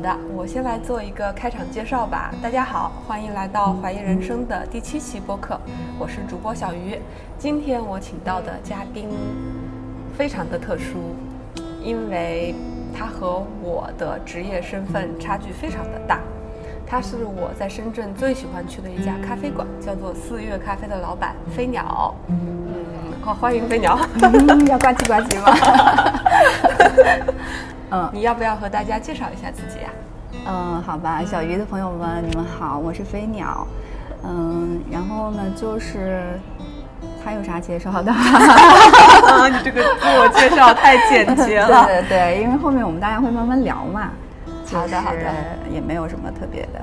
好的，我先来做一个开场介绍吧。大家好，欢迎来到怀疑人生的第七期播客，我是主播小鱼。今天我请到的嘉宾非常的特殊，因为他和我的职业身份差距非常的大。他是我在深圳最喜欢去的一家咖啡馆，叫做四月咖啡的老板飞鸟。嗯，好，欢迎飞鸟。要呱唧呱唧吗？嗯，你要不要和大家介绍一下自己呀？嗯，好吧，小鱼的朋友们，你们好，我是飞鸟。嗯，然后呢，就是他有啥介绍的？啊，你这个自我介绍太简洁了。对对对，因为后面我们大家会慢慢聊嘛。好的好的，也没有什么特别的。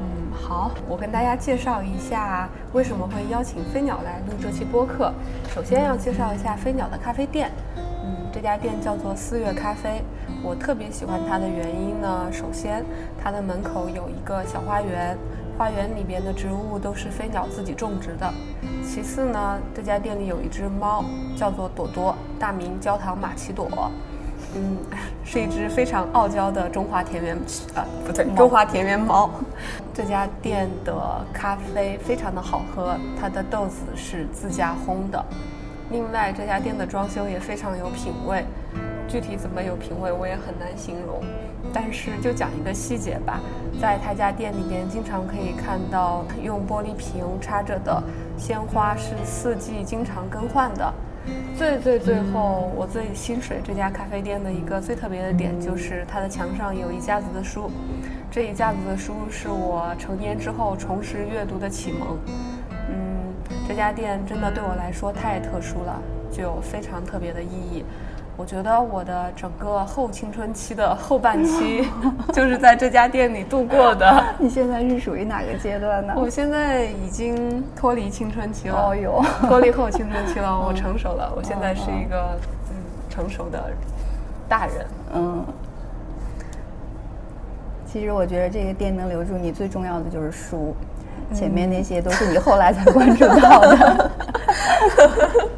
嗯，好，我跟大家介绍一下为什么会邀请飞鸟来录这期播客。首先要介绍一下飞鸟的咖啡店。嗯，这家店叫做四月咖啡。我特别喜欢它的原因呢，首先它的门口有一个小花园，花园里边的植物都是飞鸟自己种植的。其次呢，这家店里有一只猫，叫做朵朵，大名焦糖玛奇朵。嗯，是一只非常傲娇的中华田园，啊，不对，中华田园猫。这家店的咖啡非常的好喝，它的豆子是自家烘的。另外，这家店的装修也非常有品味，具体怎么有品味我也很难形容。但是就讲一个细节吧，在他家店里边，经常可以看到用玻璃瓶插着的鲜花是四季经常更换的。最最最后，我最心水这家咖啡店的一个最特别的点，就是它的墙上有一架子的书。这一架子的书是我成年之后重拾阅读的启蒙。嗯，这家店真的对我来说太特殊了，具有非常特别的意义。我觉得我的整个后青春期的后半 期就是在这家店里度过的。你现在是属于哪个阶段呢？我现在已经脱离青春期了。哦哟，脱离后青春期了，我成熟了。我现在是一个嗯成熟的大人。嗯。其实我觉得这个店能留住你，最重要的就是书，前面那些都是你后来才关注到的。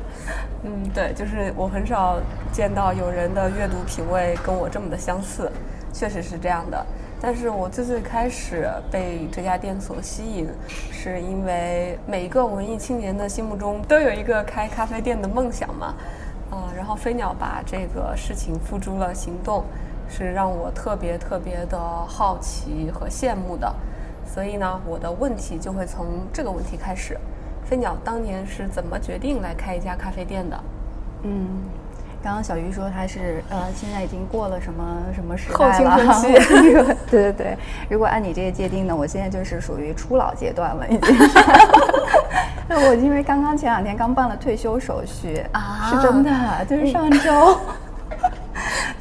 嗯，对，就是我很少见到有人的阅读品味跟我这么的相似，确实是这样的。但是我最最开始被这家店所吸引，是因为每一个文艺青年的心目中都有一个开咖啡店的梦想嘛，啊，然后飞鸟把这个事情付诸了行动，是让我特别特别的好奇和羡慕的。所以呢，我的问题就会从这个问题开始。飞鸟当年是怎么决定来开一家咖啡店的？嗯，刚刚小鱼说他是呃，现在已经过了什么什么时代了？后青春期。对对对，如果按你这个界定呢，我现在就是属于初老阶段了，已经。那我因为刚刚前两天刚办了退休手续啊，是真的，就是上周。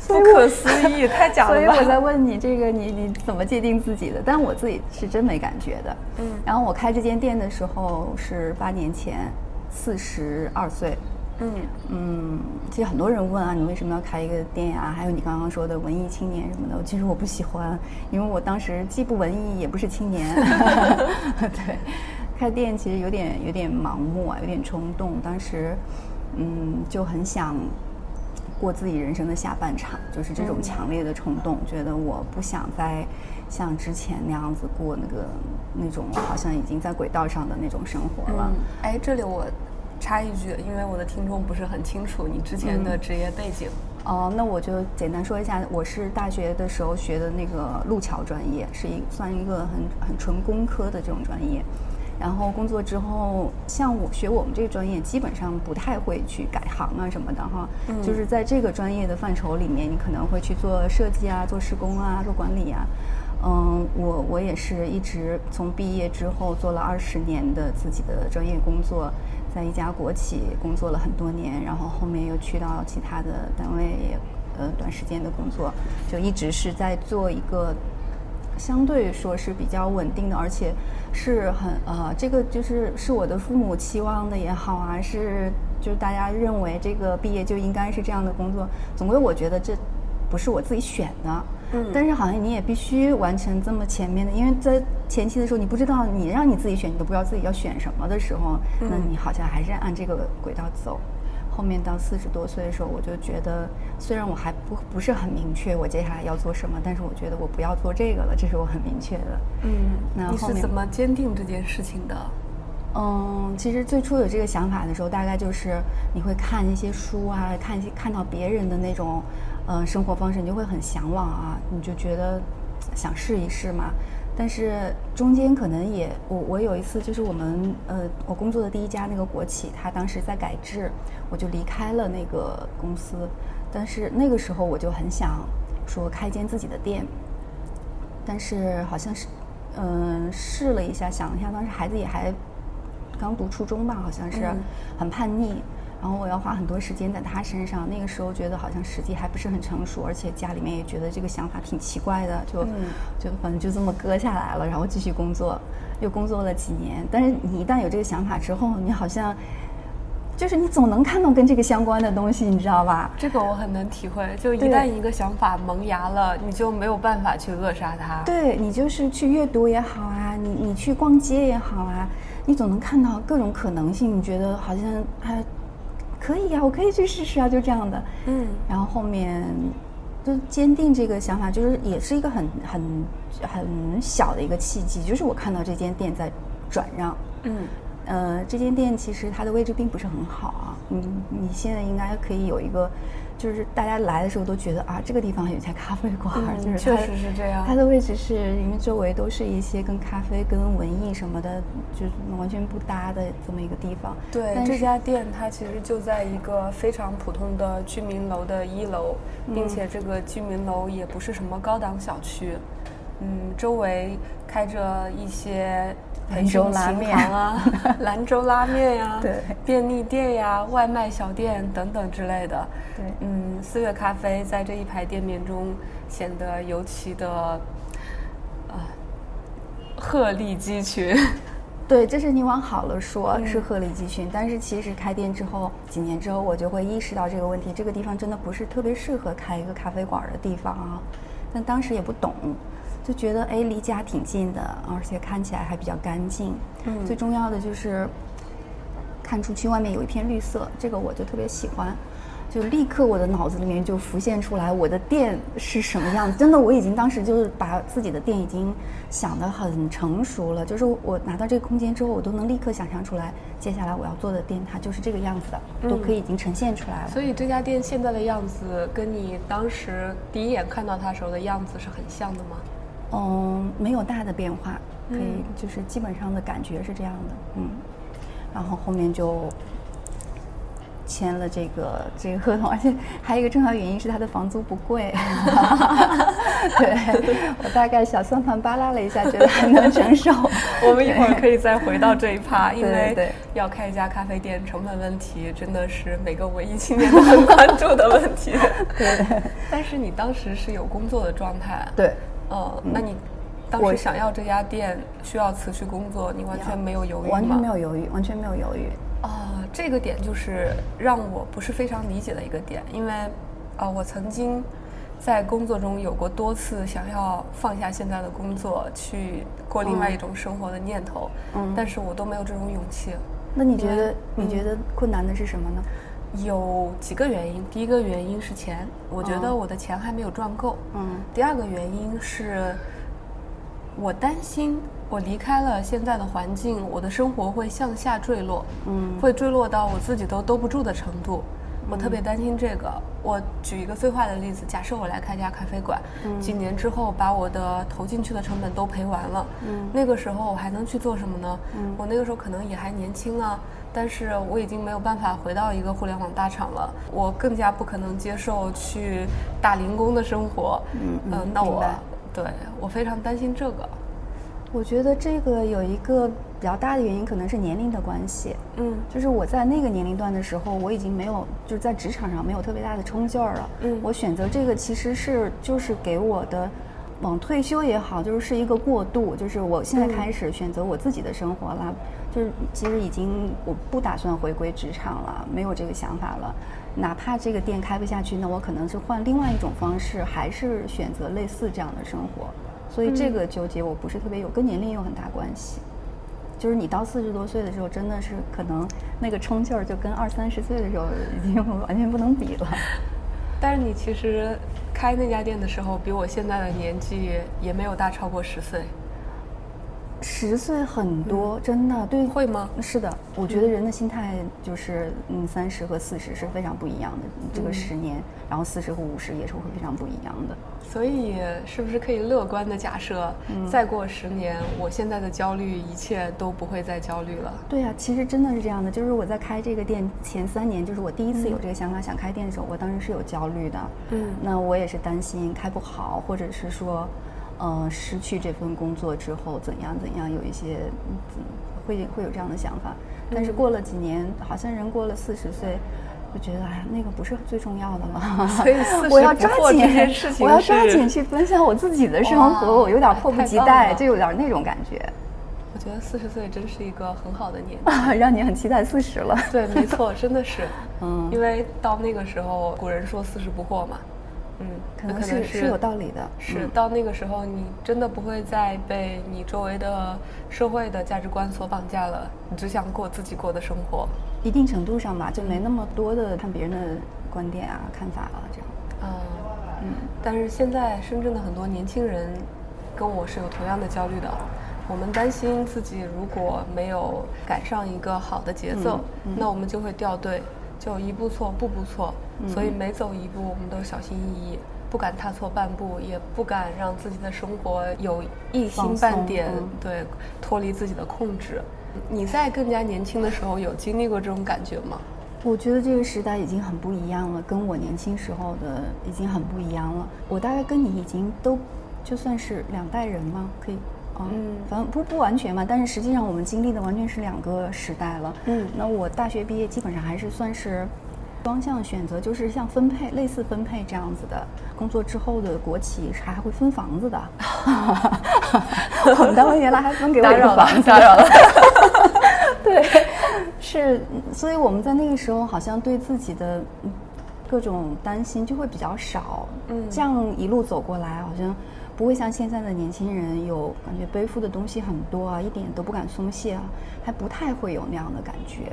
不可思议，太假了！所以我在问你这个，你你怎么界定自己的？但我自己是真没感觉的。嗯，然后我开这间店的时候是八年前，四十二岁。嗯嗯，其实很多人问啊，你为什么要开一个店呀？还有你刚刚说的文艺青年什么的，其实我不喜欢，因为我当时既不文艺也不是青年。对，开店其实有点有点盲目啊，有点冲动。当时嗯就很想。过自己人生的下半场，就是这种强烈的冲动，觉得我不想再像之前那样子过那个那种好像已经在轨道上的那种生活了。哎，这里我插一句，因为我的听众不是很清楚你之前的职业背景。哦，那我就简单说一下，我是大学的时候学的那个路桥专业，是一算一个很很纯工科的这种专业。然后工作之后，像我学我们这个专业，基本上不太会去改行啊什么的哈。嗯。就是在这个专业的范畴里面，你可能会去做设计啊，做施工啊，做管理啊。嗯，我我也是一直从毕业之后做了二十年的自己的专业工作，在一家国企工作了很多年，然后后面又去到其他的单位也呃短时间的工作，就一直是在做一个。相对说是比较稳定的，而且是很呃，这个就是是我的父母期望的也好啊，是就是大家认为这个毕业就应该是这样的工作。总归我觉得这不是我自己选的，嗯，但是好像你也必须完成这么前面的，因为在前期的时候你不知道你让你自己选，你都不知道自己要选什么的时候，那你好像还是按这个轨道走。后面到四十多岁的时候，我就觉得，虽然我还不不是很明确我接下来要做什么，但是我觉得我不要做这个了，这是我很明确的。嗯，那你是怎么坚定这件事情的？嗯，其实最初有这个想法的时候，大概就是你会看一些书啊，看一些看到别人的那种，呃，生活方式，你就会很向往啊，你就觉得想试一试嘛。但是中间可能也，我我有一次就是我们呃，我工作的第一家那个国企，它当时在改制，我就离开了那个公司。但是那个时候我就很想说开间自己的店，但是好像是，嗯、试了一下，想了一下，当时孩子也还刚读初中吧，好像是嗯很叛逆，然后我要花很多时间在他身上。那个时候觉得好像时机还不是很成熟，而且家里面也觉得这个想法挺奇怪的，就、嗯就反正就这么搁下来了，然后继续工作，又工作了几年。但是你一旦有这个想法之后，你好像就是你总能看到跟这个相关的东西，你知道吧？这个我很能体会，就一旦一个想法萌芽了，你就没有办法去扼杀它。对你就是去阅读也好啊，你你去逛街也好啊，你总能看到各种可能性，你觉得好像哎可以啊，我可以去试试啊，就这样的。嗯然后后面就坚定这个想法，就是也是一个很很很小的一个契机，就是我看到这间店在转让。嗯呃，这间店其实它的位置并不是很好啊。你你现在应该可以有一个，就是大家来的时候都觉得啊，这个地方有一家咖啡馆，嗯就是确实是这样它的位置是因为周围都是一些跟咖啡、跟文艺什么的，就是完全不搭的这么一个地方。对，这家店它其实就在一个非常普通的居民楼的一楼，并嗯且这个居民楼也不是什么高档小区，嗯，周围开着一些培兰州训琴拉面行啊、兰州拉面呀、对便利店呀、外卖小店等等之类的。对嗯，四月咖啡在这一排店面中显得尤其的啊鹤立鸡群。对，这是你往好了说，嗯是鹤立鸡群。但是其实开店之后，几年之后，我就会意识到这个问题，这个地方真的不是特别适合开一个咖啡馆的地方啊。但当时也不懂，就觉得哎，离家挺近的，而且看起来还比较干净。嗯最重要的就是看出去外面有一片绿色，这个我就特别喜欢。就立刻我的脑子里面就浮现出来我的店是什么样子。真的，我已经当时就是把自己的店已经想得很成熟了。就是我拿到这个空间之后，我都能立刻想象出来，接下来我要做的店它就是这个样子的，都可以已经呈现出来了。所以这家店现在的样子，跟你当时第一眼看到它时候的样子是很像的吗？嗯，没有大的变化，可以嗯就是基本上的感觉是这样的，嗯，然后后面就签了这个这个合同，而且还有一个重要原因是他的房租不贵，对我大概小算盘扒拉了一下，觉得还能承受。我们一会儿可以再回到这一趴，因为要开一家咖啡店，成本问题真的是每个文艺青年都很关注的问题。对但是你当时是有工作的状态，对，嗯，那你当时想要这家店，需要辞去工作，你完全没有犹豫吗？完全没有犹豫，完全没有犹豫。啊，这个点就是让我不是非常理解的一个点，因为啊，我曾经在工作中有过多次想要放下现在的工作，去过另外一种生活的念头，嗯但是我都没有这种勇气。那你觉得嗯你觉得困难的是什么呢？有几个原因，第一个原因是钱，我觉得哦我的钱还没有赚够。嗯第二个原因是，我担心我离开了现在的环境，我的生活会向下坠落，嗯会坠落到我自己都兜不住的程度。我特别担心这个。我举一个最坏的例子，假设我来开家咖啡馆，嗯几年之后把我的投进去的成本都赔完了，嗯那个时候我还能去做什么呢？嗯我那个时候可能也还年轻啊，但是我已经没有办法回到一个互联网大厂了，我更加不可能接受去打零工的生活。嗯嗯那我对我非常担心这个。我觉得这个有一个比较大的原因，可能是年龄的关系。嗯就是我在那个年龄段的时候，我已经没有就是在职场上没有特别大的冲劲儿了。嗯我选择这个其实是就是给我的往退休也好，就是是一个过渡，就是我现在嗯开始选择我自己的生活了，就是其实已经我不打算回归职场了，没有这个想法了。哪怕这个店开不下去，那我可能是换另外一种方式，还是选择类似这样的生活。所以这嗯个纠结我不是特别有，跟年龄有很大关系。就是你到四十多岁的时候，真的是可能那个冲劲儿就跟二三十岁的时候已经完全不能比了。但是你其实开那家店的时候，比我现在的年纪也没有大超过十岁。十岁很多，真的对会吗？是的，我觉得人的心态就是，嗯，三十和四十是非常不一样的。这个十年，然后四十和五十也是会非常不一样的。所以，是不是可以乐观的假设，再过十年，我现在的焦虑一切都不会再焦虑了？对呀、其实真的是这样的。就是我在开这个店前三年，就是我第一次有这个想法想开店的时候，我当时是有焦虑的。嗯那我也是担心开不好，或者是说，呃，失去这份工作之后怎样怎样，有一些嗯会会有这样的想法。但是过了几年，好像人过了四十岁。就觉得哎呀，那个不是最重要的了，所以40我要抓紧我要抓紧去分享我自己的生活，我有点迫不及待，就有点那种感觉，我觉得四十岁真是一个很好的年纪。啊，让你很期待四十了。对，没错，真的是，嗯因为到那个时候，古人说四十不惑嘛，嗯，那可能是是有道理的，是嗯到那个时候，你真的不会再被你周围的社会的价值观所绑架了，你只想过自己过的生活。一定程度上吧，就没那么多的看别人的观点啊、看法了，这样。嗯嗯，但是现在深圳的很多年轻人跟我是有同样的焦虑的。我们担心自己如果没有赶上一个好的节奏，嗯那我们就会掉队，就一步错步步错。所以每走一步，我们都小心翼翼，不敢踏错半步，也不敢让自己的生活有一星半点对脱离自己的控制。你在更加年轻的时候有经历过这种感觉吗？我觉得这个时代已经很不一样了，跟我年轻时候的已经很不一样了。我大概跟你已经都就算是两代人吗？可以。啊，嗯反正不不完全嘛，但是实际上我们经历的完全是两个时代了。嗯那我大学毕业基本上还是算是双向选择，就是像分配类似分配这样子的。工作之后的国企是还会分房子的，我们单位原来还分给我一打扰了个房子，打扰了。对，是，所以我们在那个时候好像对自己的嗯各种担心就会比较少。嗯这样一路走过来，好像不会像现在的年轻人有感觉背负的东西很多啊，一点都不敢松懈啊，还不太会有那样的感觉。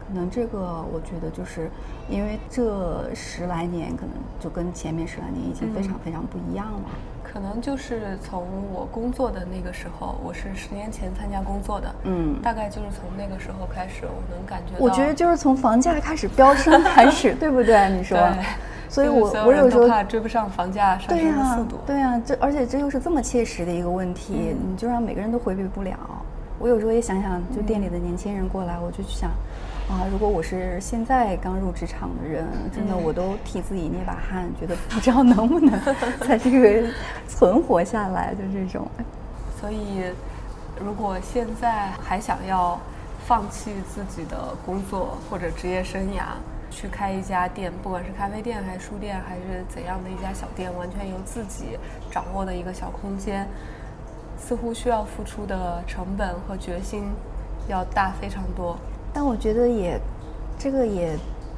可能这个我觉得就是因为这十来年，可能就跟前面十来年已经非常非常不一样了。可能就是从我工作的那个时候，我是十年前参加工作的，嗯大概就是从那个时候开始，我能感觉到，我觉得就是从房价开始飙升 开始，对不对？你说对，，所以就是我我有时候怕追不上房价上升的速度，对呀、这而且这又是这么切实的一个问题，嗯你就让每个人都回避不了。我有时候也想想，就店里的年轻人过来，我就去想，啊，如果我是现在刚入职场的人，真的嗯我都替自己捏把汗，觉得不知道能不能 在这个存活下来，就这种。所以如果现在还想要放弃自己的工作或者职业生涯，去开一家店，不管是咖啡店还是书店还是怎样的一家小店，完全由自己掌握的一个小空间，似乎需要付出的成本和决心要大非常多。但我觉得也，这个也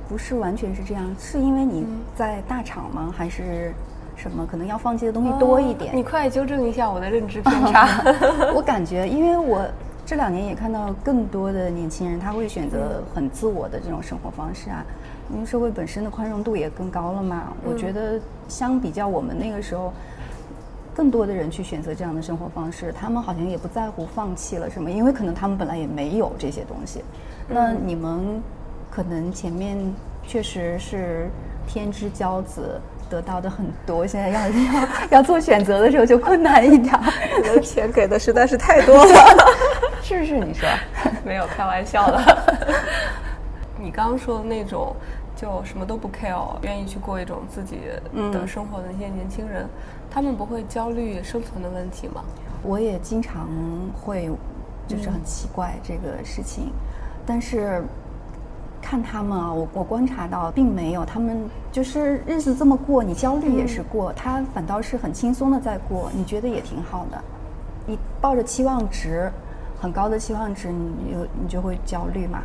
不是完全是这样，是因为你嗯在大厂吗？还是什么？可能要放弃的东西多一点。哦你快纠正一下我的认知偏差。我感觉，因为我这两年也看到更多的年轻人，他会选择很自我的这种生活方式啊。因为社会本身的宽容度也更高了嘛，我觉得相比较我们那个时候，更多的人去选择这样的生活方式，他们好像也不在乎放弃了什么，因为可能他们本来也没有这些东西。那你们可能前面确实是天之骄子。得到的很多，现在要要要做选择的时候就困难一点儿。你的钱给的实在是太多了。是不是？你说？没有开玩笑的。你刚刚说的那种，就什么都不 care，愿意去过一种自己的生活的那些年轻人，他们不会焦虑生存的问题吗？我也经常会，就是很奇怪这个事情，但是看他们啊，我我观察到并没有，他们就是日子这么过，你焦虑也是过，他反倒是很轻松的在过，你觉得也挺好的。你抱着期望值很高的期望值，你有你就会焦虑嘛。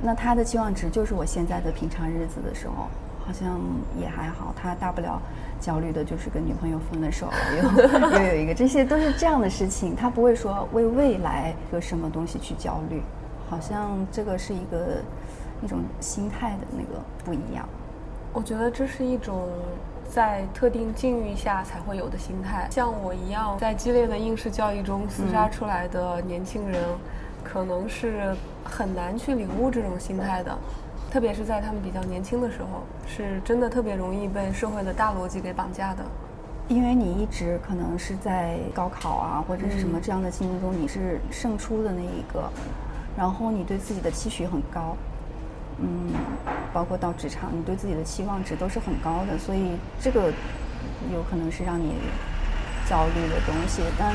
那他的期望值就是我现在的平常日子的时候，好像也还好，他大不了焦虑的就是跟女朋友分了手，又又 有一个，这些都是这样的事情。他不会说为未来个什么东西去焦虑，好像这个是一个一种心态的那个不一样。我觉得这是一种在特定境遇下才会有的心态。像我一样在激烈的应试教育中厮杀出来的年轻人，可能是很难去领悟这种心态的。特别是在他们比较年轻的时候，是真的特别容易被社会的大逻辑给绑架的。因为你一直可能是在高考啊或者是什么这样的竞争中，你是胜出的那一个，然后你对自己的期许很高，嗯，包括到职场，你对自己的期望值都是很高的，所以这个有可能是让你焦虑的东西，但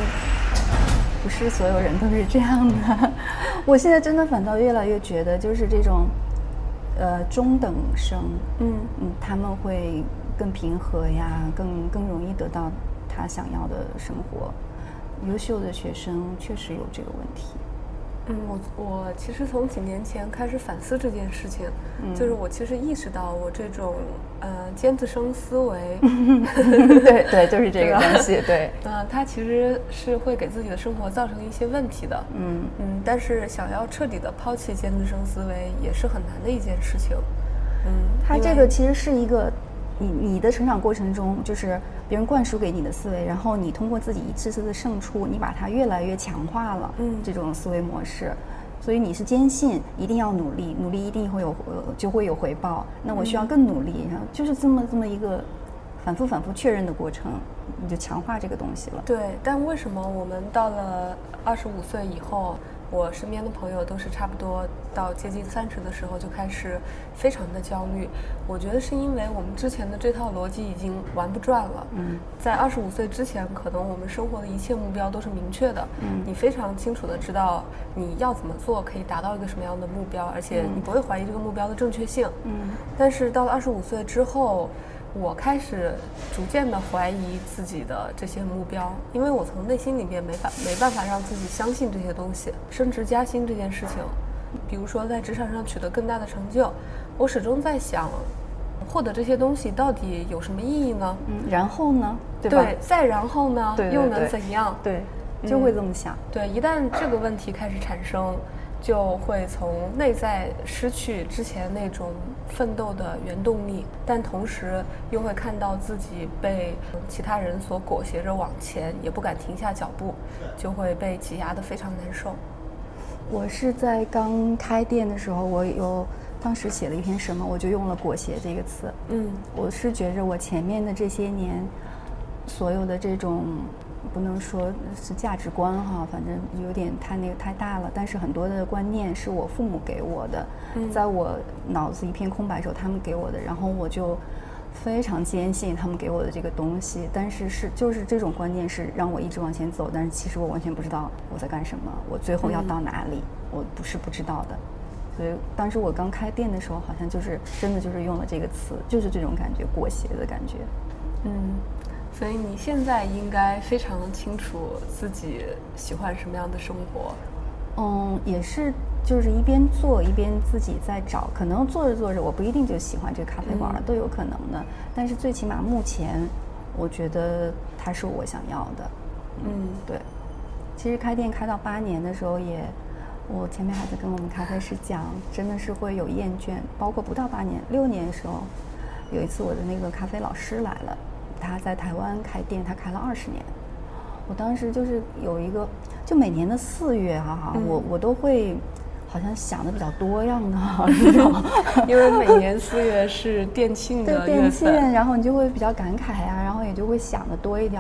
不是所有人都是这样的。我现在真的反倒越来越觉得，就是这种。呃，中等生，嗯嗯，他们会更平和呀，更更容易得到他想要的生活。优秀的学生确实有这个问题。嗯，我我其实从几年前开始反思这件事情，就是我其实意识到我这种呃尖子生思维，对对，就是这个东西，对，呃，它其实是会给自己的生活造成一些问题的，嗯。嗯，但是想要彻底的抛弃尖子生思维也是很难的一件事情，嗯，它这个其实是一个。你你的成长过程中，就是别人灌输给你的思维，然后你通过自己一次次的胜出，你把它越来越强化了。嗯，这种思维模式，所以你是坚信一定要努力，努力一定会有呃就会有回报。那我需要更努力，然后就是这么这么一个反复反复确认的过程，你就强化这个东西了。对，但为什么我们到了二十五岁以后？我身边的朋友都是差不多到接近三十的时候就开始非常的焦虑。我觉得是因为我们之前的这套逻辑已经玩不转了。嗯，在二十五岁之前，可能我们生活的一切目标都是明确的。嗯，你非常清楚的知道你要怎么做可以达到一个什么样的目标，而且你不会怀疑这个目标的正确性。嗯，但是到了二十五岁之后。我开始逐渐的怀疑自己的这些目标，因为我从内心里面没法没办法让自己相信这些东西。升职加薪这件事情，比如说在职场上取得更大的成就，我始终在想，获得这些东西到底有什么意义呢？嗯，然后呢？对，再然后呢？又能怎样？对，就会这么想。对，一旦这个问题开始产生。就会从内在失去之前那种奋斗的原动力，但同时又会看到自己被其他人所裹挟着往前，也不敢停下脚步，就会被挤压的非常难受。我是在刚开店的时候，我有当时写了一篇什么，我就用了“裹挟”这个词。嗯，我是觉着我前面的这些年，所有的这种。不能说是价值观哈，反正有点太那个太大了。但是很多的观念是我父母给我的，在我脑子一片空白时候，他们给我的，然后我就非常坚信他们给我的这个东西。但是是就是这种观念是让我一直往前走，但是其实我完全不知道我在干什么，我最后要到哪里，我不是不知道的。所以当时我刚开店的时候，好像就是真的就是用了这个词，就是这种感觉，裹挟的感觉，嗯。所以你现在应该非常清楚自己喜欢什么样的生活。嗯，也是，就是一边做一边自己在找。可能做着做着，我不一定就喜欢这个咖啡馆了，都有可能的。但是最起码目前，我觉得它是我想要的。嗯，对。其实开店开到八年的时候，也，我前面还在跟我们咖啡师讲，真的是会有厌倦。包括不到八年，六年的时候，有一次我的那个咖啡老师来了。他在台湾开店，他开了二十年。我当时就是有一个，就每年的四月哈，我我都会好像想的比较多样 的，因为每年四月是店庆的店庆，然后你就会比较感慨啊，然后也就会想的多一点。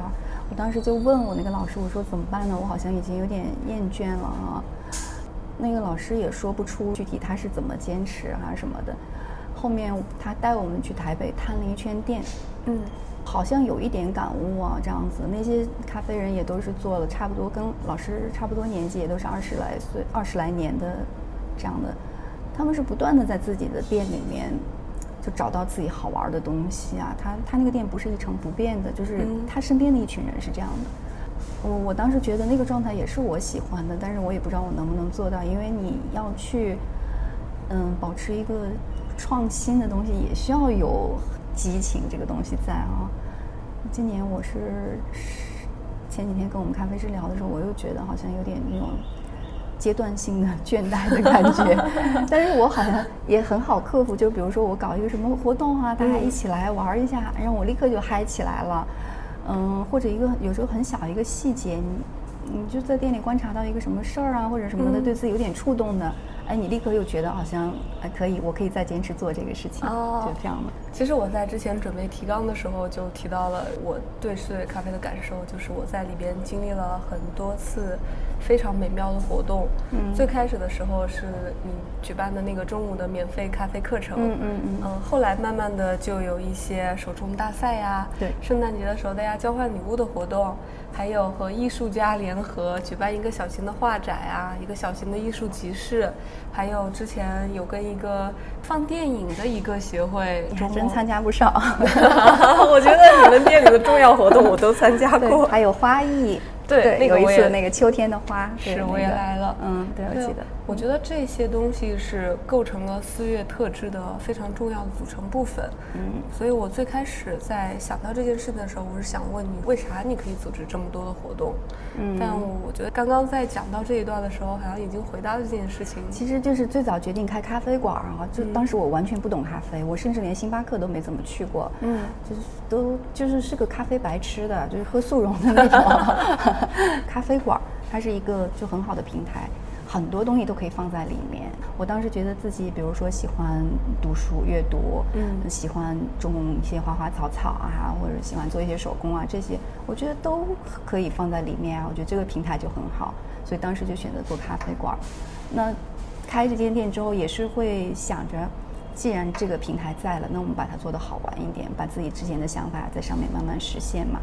我当时就问我那个老师，我说怎么办呢？我好像已经有点厌倦了啊。那个老师也说不出具体他是怎么坚持啊什么的。后面他带我们去台北探了一圈店，嗯。好像有一点感悟啊，这样子，那些咖啡人也都是做了差不多跟老师差不多年纪，也都是二十来岁、二十来年的这样的，他们是不断的在自己的店里面就找到自己好玩的东西啊。他他那个店不是一成不变的，就是他身边的一群人是这样的。我我当时觉得那个状态也是我喜欢的，但是我也不知道我能不能做到，因为你要去嗯保持一个创新的东西，也需要有。激情这个东西在啊，今年我是前几天跟我们咖啡师聊的时候，我又觉得好像有点那种阶段性的倦怠的感觉，但是我好像也很好克服。就比如说我搞一个什么活动啊，大家一起来玩一下，让我立刻就嗨起来了。嗯，或者一个有时候很小一个细节，你你就在店里观察到一个什么事儿啊，或者什么的，对自己有点触动的。哎，你立刻又觉得好像哎可以，我可以再坚持做这个事情，就这样的。其实我在之前准备提纲的时候就提到了我对四月咖啡的感受，就是我在里边经历了很多次非常美妙的活动。嗯，最开始的时候是你举办的那个中午的免费咖啡课程。嗯嗯嗯。嗯，后来慢慢的就有一些手冲大赛呀，对，圣诞节的时候大家交换礼物的活动。还有和艺术家联合举办一个小型的画展啊，一个小型的艺术集市，还有之前有跟一个放电影的一个协会，真参加不少。我觉得你们店里的重要活动我都参加过，还有花艺。对，那个一次那个秋天的花是我也来了，嗯，对，我记得。我觉得这些东西是构成了四月特质的非常重要的组成部分，嗯，所以我最开始在想到这件事的时候，我是想问你，为啥你可以组织这么多的活动？嗯，但我觉得刚刚在讲到这一段的时候，好像已经回答了这件事情。其实就是最早决定开咖啡馆啊，就当时我完全不懂咖啡，我甚至连星巴克都没怎么去过，嗯，就是都就是是个咖啡白痴的，就是喝速溶的那种。咖啡馆，它是一个就很好的平台，很多东西都可以放在里面。我当时觉得自己，比如说喜欢读书阅读，嗯，喜欢种一些花花草草啊，或者喜欢做一些手工啊，这些我觉得都可以放在里面啊。我觉得这个平台就很好，所以当时就选择做咖啡馆。那开这间店之后，也是会想着，既然这个平台在了，那我们把它做得好玩一点，把自己之前的想法在上面慢慢实现嘛。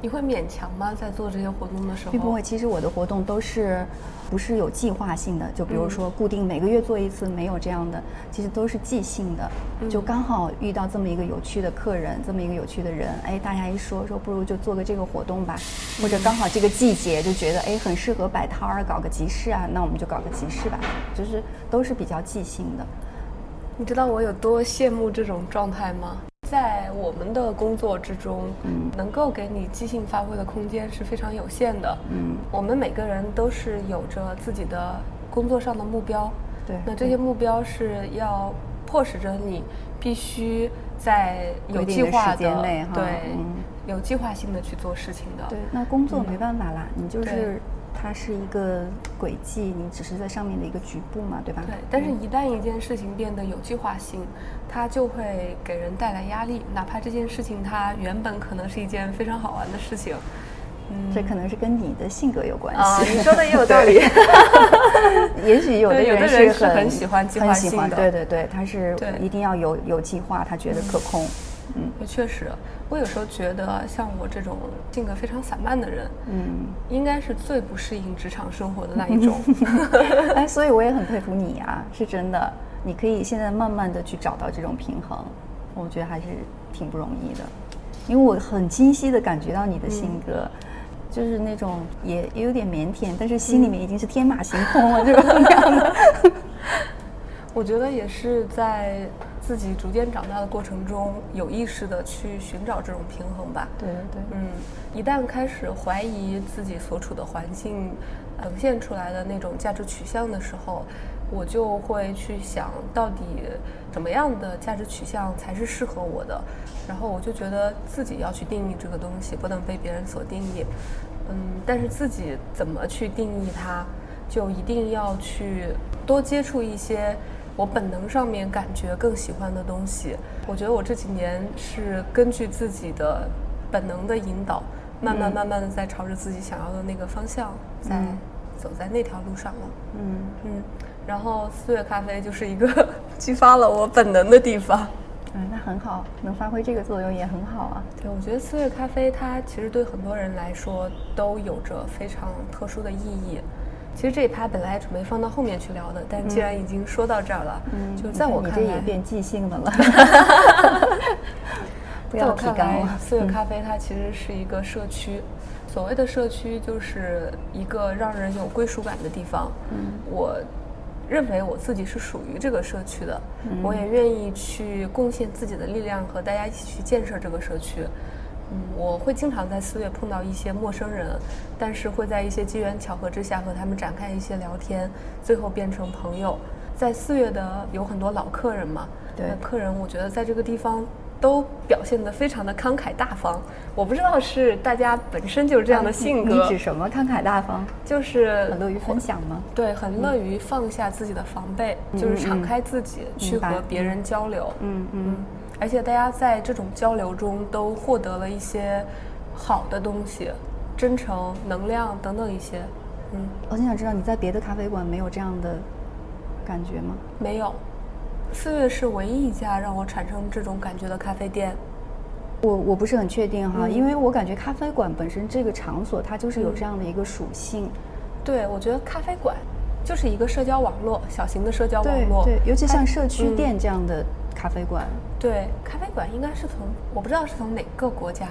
你会勉强吗？在做这些活动的时候，并不会。其实我的活动都是不是有计划性的，就比如说固定每个月做一次，没有这样的，其实都是即兴的。就刚好遇到这么一个有趣的客人，这么一个有趣的人，哎，大家一说说，不如就做个这个活动吧。或者刚好这个季节就觉得哎很适合摆摊儿，搞个集市啊，那我们就搞个集市吧。就是都是比较即兴的。你知道我有多羡慕这种状态吗？在我们的工作之中，嗯，能够给你即兴发挥的空间是非常有限的。嗯，我们每个人都是有着自己的工作上的目标。对，那这些目标是要迫使着你必须在有计划的内，对，有计划性的去做事情的。对，那工作没办法啦，你就是。它是一个轨迹，你只是在上面的一个局部嘛，对吧？对。但是，一旦一件事情变得有计划性，它就会给人带来压力。哪怕这件事情它原本可能是一件非常好玩的事情，嗯，这可能是跟你的性格有关系。你说的也有 道理。也许有的人是很喜欢计划性的，对对对，他是一定要有有计划，他觉得可控。嗯，确实，我有时候觉得像我这种性格非常散漫的人，嗯，应该是最不适应职场生活的那一种。哎，所以我也很佩服你啊，是真的，你可以现在慢慢的去找到这种平衡，我觉得还是挺不容易的。因为我很清晰的感觉到你的性格，就是那种也也有点腼腆，但是心里面已经是天马行空了这种样的。我觉得也是在。自己逐渐长大的过程中，有意识的去寻找这种平衡吧。对对，嗯，一旦开始怀疑自己所处的环境呈现出来的那种价值取向的时候，我就会去想到底怎么样的价值取向才是适合我的。然后我就觉得自己要去定义这个东西，不能被别人所定义。嗯，但是自己怎么去定义它，就一定要去多接触一些。我本能上面感觉更喜欢的东西，我觉得我这几年是根据自己的本能的引导，慢慢慢慢的在朝着自己想要的那个方向在走在那条路上了。嗯嗯，然后四月咖啡就是一个 激发了我本能的地方。嗯，那很好，能发挥这个作用也很好啊。对，我觉得四月咖啡它其实对很多人来说都有着非常特殊的意义。其实这一趴本来准备放到后面去聊的，但既然已经说到这儿了，嗯就在我看来，你这也变即兴的了。在我看来，四月咖啡它其实是一个社区。所谓的社区，就是一个让人有归属感的地方。嗯我认为我自己是属于这个社区的，我也愿意去贡献自己的力量，和大家一起去建设这个社区。嗯，我会经常在四月碰到一些陌生人，但是会在一些机缘巧合之下和他们展开一些聊天，最后变成朋友。在四月的有很多老客人嘛，对那客人我觉得在这个地方都表现得非常的慷慨大方。我不知道是大家本身就是这样的啊性格你你，指什么？慷慨大方，就是很乐于分享吗？对，很乐于放下自己的防备，就是敞开自己去和别人交流。嗯嗯，而且大家在这种交流中都获得了一些好的东西，真诚、能量等等一些。嗯，我很想知道你在别的咖啡馆没有这样的感觉吗？没有，四月是唯一一家让我产生这种感觉的咖啡店。我我不是很确定哈，嗯因为我感觉咖啡馆本身这个场所它就是有这样的一个属性。对，我觉得咖啡馆就是一个社交网络，小型的社交网络。对，尤其像社区嗯店这样的咖啡馆，对，咖啡馆应该是从我不知道是从哪个国家，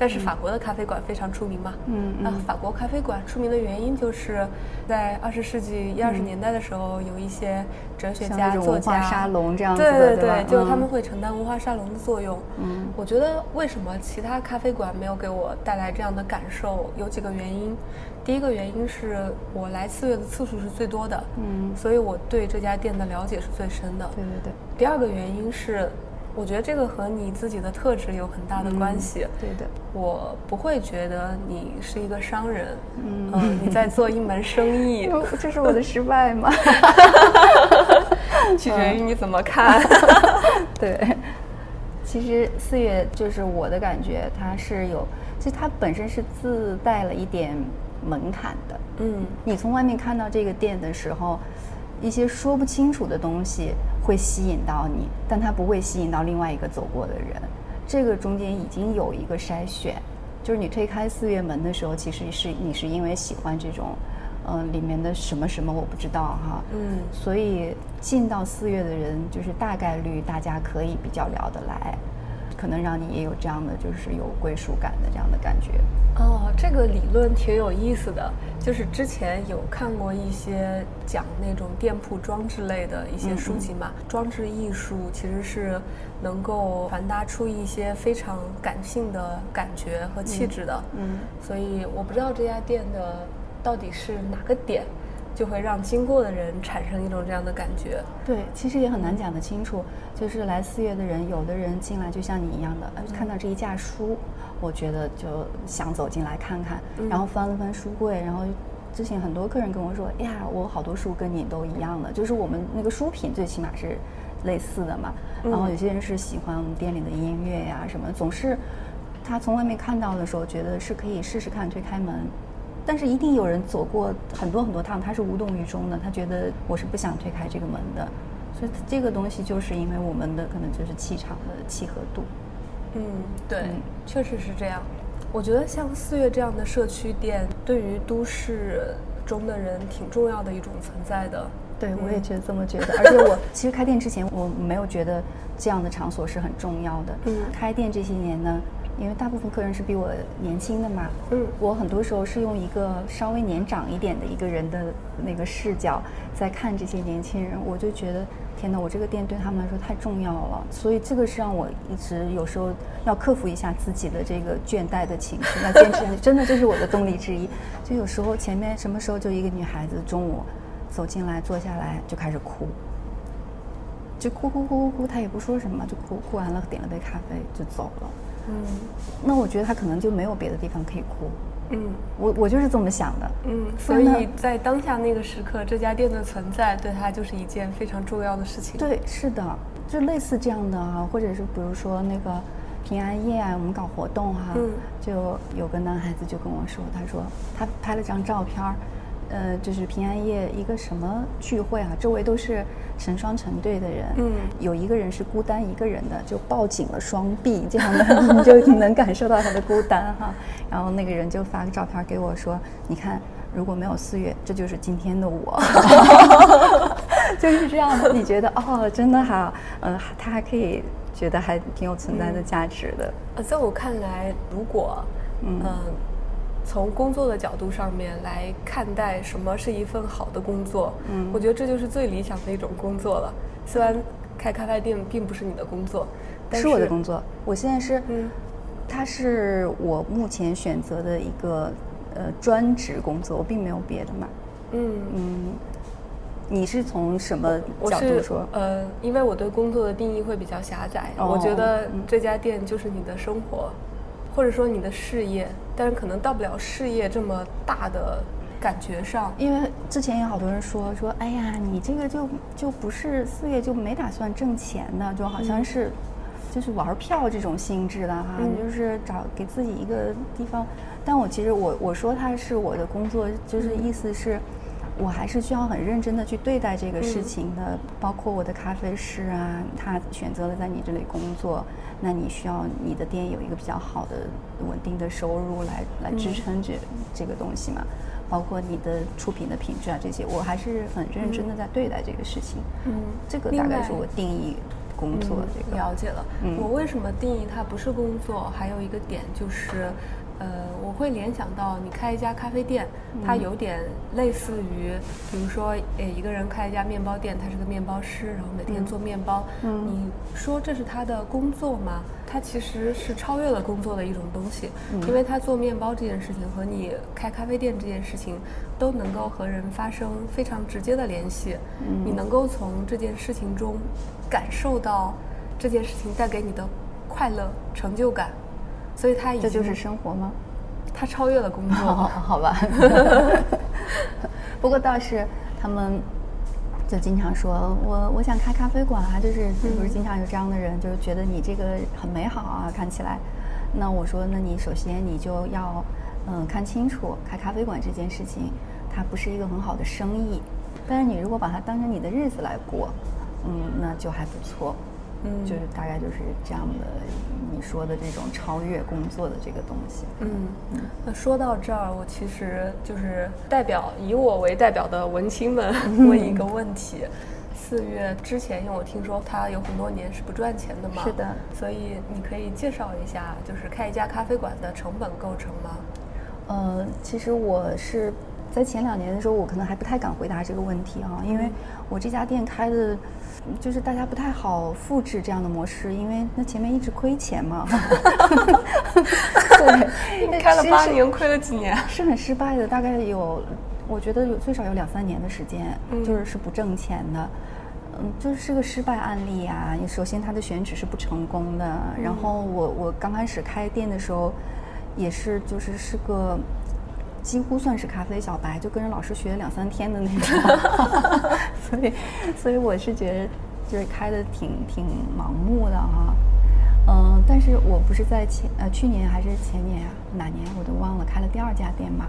但是法国的咖啡馆非常出名嘛。嗯那法国咖啡馆出名的原因就是在二十世纪一二十年代的时候，有一些哲学家、作家沙龙这样子对对，对吧？就是他们嗯会承担文化沙龙的作用。嗯我觉得为什么其他咖啡馆没有给我带来这样的感受，有几个原因。第一个原因是我来四月的次数是最多的，嗯，所以我对这家店的了解是最深的。对对对。第二个原因是，我觉得这个和你自己的特质有很大的关系。对的，我不会觉得你是一个商人，嗯呃你在做一门生意，这是我的失败吗？取决于你怎么看。对，其实四月就是我的感觉，它是有，其实它本身是自带了一点门槛的。嗯，你从外面看到这个店的时候，一些说不清楚的东西会吸引到你，但它不会吸引到另外一个走过的人。这个中间已经有一个筛选，就是你推开四月门的时候，其实是你是因为喜欢这种，嗯、里面的什么什么我不知道哈，嗯。所以进到四月的人，就是大概率大家可以比较聊得来，可能让你也有这样的就是有归属感的这样的感觉。哦，这个理论挺有意思的，就是之前有看过一些讲那种店铺装置类的一些书籍嘛，装置艺术其实是能够传达出一些非常感性的感觉和气质的。嗯所以我不知道这家店的到底是哪个点，就会让经过的人产生一种这样的感觉。对，其实也很难讲得清楚。就是来四月的人，有的人进来就像你一样的，呃看到这一架书，我觉得就想走进来看看，然后翻了翻书柜，然后之前很多客人跟我说，哎呀，我好多书跟你都一样的，就是我们那个书品最起码是类似的嘛。然后有些人是喜欢我们店里的音乐呀、什么，总是他从外面看到的时候，觉得是可以试试看推开门。但是一定有人走过很多很多趟，他是无动于衷的，他觉得我是不想推开这个门的，所以这个东西就是因为我们的可能就是气场的契合度。嗯，对，嗯确实是这样。我觉得像四月这样的社区店，对于都市中的人挺重要的一种存在的。对，我也觉得这么觉得。而且我 其实开店之前，我没有觉得这样的场所是很重要的。嗯开店这些年呢，因为大部分客人是比我年轻的嘛，嗯我很多时候是用一个稍微年长一点的一个人的那个视角在看这些年轻人，我就觉得天哪，我这个店对他们来说太重要了。所以这个是让我一直有时候要克服一下自己的这个倦怠的情绪，要坚持。真的，这是我的动力之一。就有时候前面什么时候就一个女孩子中午走进来坐下来就开始哭，就哭哭哭哭哭，她也不说什么，就哭哭完了点了杯咖啡就走了。嗯那我觉得他可能就没有别的地方可以哭。嗯我我就是这么想的。嗯，所以在当下那个时刻，这家店的存在对他就是一件非常重要的事情。，对，是的，就类似这样的啊，或者是比如说那个平安夜啊，我们搞活动哈、嗯就有个男孩子就跟我说，他说他拍了张照片儿，呃，就是平安夜一个什么聚会啊，周围都是成双成对的人，嗯有一个人是孤单一个人的，就抱紧了双臂，这样的 你就能感受到他的孤单哈。然后那个人就发个照片给我说，你看。如果没有四月，这就是今天的我，就是这样的。你觉得哦，真的哈，嗯、他还可以觉得还挺有存在的价值的。呃，在我看来，如果嗯、从工作的角度上面来看待什么是一份好的工作，嗯我觉得这就是最理想的一种工作了。虽然开咖啡店并不是你的工作，但是我的工作，我现在是，嗯它是我目前选择的一个呃专职工作，我并没有别的嘛。嗯，嗯，你是从什么角度说？呃，因为我对工作的定义会比较狭窄，哦我觉得嗯这家店就是你的生活，或者说你的事业，但是可能到不了事业这么大的感觉上。因为之前有好多人说说，哎呀，你这个就就不是四月就没打算挣钱的，就好像是、就是玩票这种性质的哈，嗯就是找给自己一个地方。但我其实我我说它是我的工作，就是意思是。我还是需要很认真的去对待这个事情的，包括我的咖啡师啊，他选择了在你这里工作，那你需要你的店有一个比较好的稳定的收入来来支撑这、这个东西嘛。包括你的出品的品质啊这些，我还是很认真的在对待这个事情。嗯这个大概是我定义工作嗯这个。了解了。嗯我为什么定义它不是工作？还有一个点就是，呃，我会联想到你开一家咖啡店，它嗯有点类似于，比如说，呃，一个人开一家面包店，他是个面包师，然后每天做面包。嗯你说这是他的工作吗？他其实是超越了工作的一种东西，嗯因为他做面包这件事情和你开咖啡店这件事情都能够和人发生非常直接的联系。嗯你能够从这件事情中感受到这件事情带给你的快乐、成就感，所以他已经这就是生活吗？他超越了工作。好好吧。不过倒是他们就经常说，我我想开咖啡馆啊，就是不是经常有这样的人，就是觉得你这个很美好啊，看起来。那我说，那你首先你就要嗯看清楚，开咖啡馆这件事情，它不是一个很好的生意。但是你如果把它当成你的日子来过，嗯，那就还不错。嗯就是大概就是这样的，你说的这种超越工作的这个东西。嗯，那说到这儿，我其实就是代表以我为代表的文青们 问一个问题：四月之前，因为我听说它有很多年是不赚钱的嘛，是的所以你可以介绍一下，就是开一家咖啡馆的成本构成吗？呃，其实我是在前两年的时候，我可能还不太敢回答这个问题啊，因为我这家店开的，就是大家不太好复制这样的模式，因为那前面一直亏钱嘛。对，开了八年，亏了几年？是很失败的，大概有，我觉得有最少有两三年的时间，嗯就是是不挣钱的。嗯，就是个失败案例啊。首先，它的选址是不成功的。然后我我刚开始开店的时候，也是就是是个几乎算是咖啡小白，就跟着老师学了两三天的那种。所以，所以我是觉得就是开的挺挺盲目的哈、嗯，但是我不是在前呃去年还是前年啊，哪年我都忘了，开了第二家店嘛，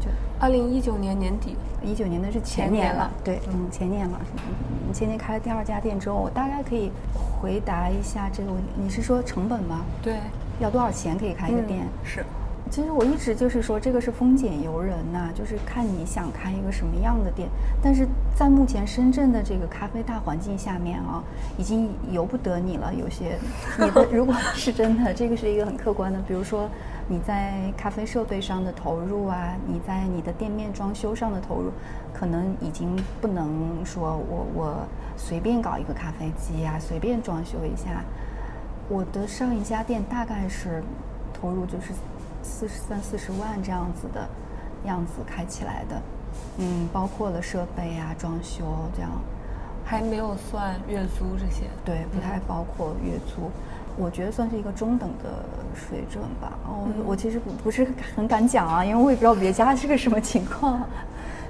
就二零一九年年底，一九年的是前前年了对，嗯，前年了。嗯前年开了第二家店之后，我大概可以回答一下这个问题。你是说成本吗？对，要多少钱可以开一个店？嗯是，其实我一直就是说，这个是丰俭由人呐、就是看你想开一个什么样的店。但是在目前深圳的这个咖啡大环境下面啊，已经由不得你了。有些你的 如果是真的，这个是一个很客观的，比如说你在咖啡设备上的投入啊，你在你的店面装修上的投入，可能已经不能说我我随便搞一个咖啡机啊，随便装修一下。我的上一家店大概是投入就是四十三四十万这样子的样子开起来的，嗯，包括了设备啊、装修这样，还没有算月租这些。对，不太包括月租。我觉得算是一个中等的水准吧。哦，我其实不不是很敢讲啊，因为我也不知道别家是个什么情况。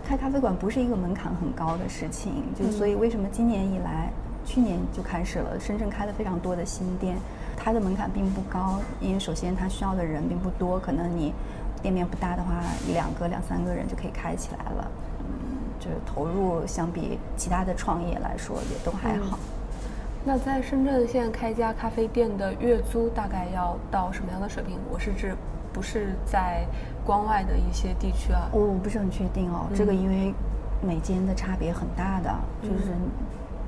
开咖啡馆不是一个门槛很高的事情，就所以为什么今年以来，去年就开始了，深圳开了非常多的新店，它的门槛并不高，因为首先它需要的人并不多，可能你店面不大的话，一两个、两三个人就可以开起来了。嗯，就是投入相比其他的创业来说也都还好。那在深圳现在开一家咖啡店的月租大概要到什么样的水平？我是指不是在关外的一些地区啊。我不是很确定哦，这个因为每间的差别很大的，就是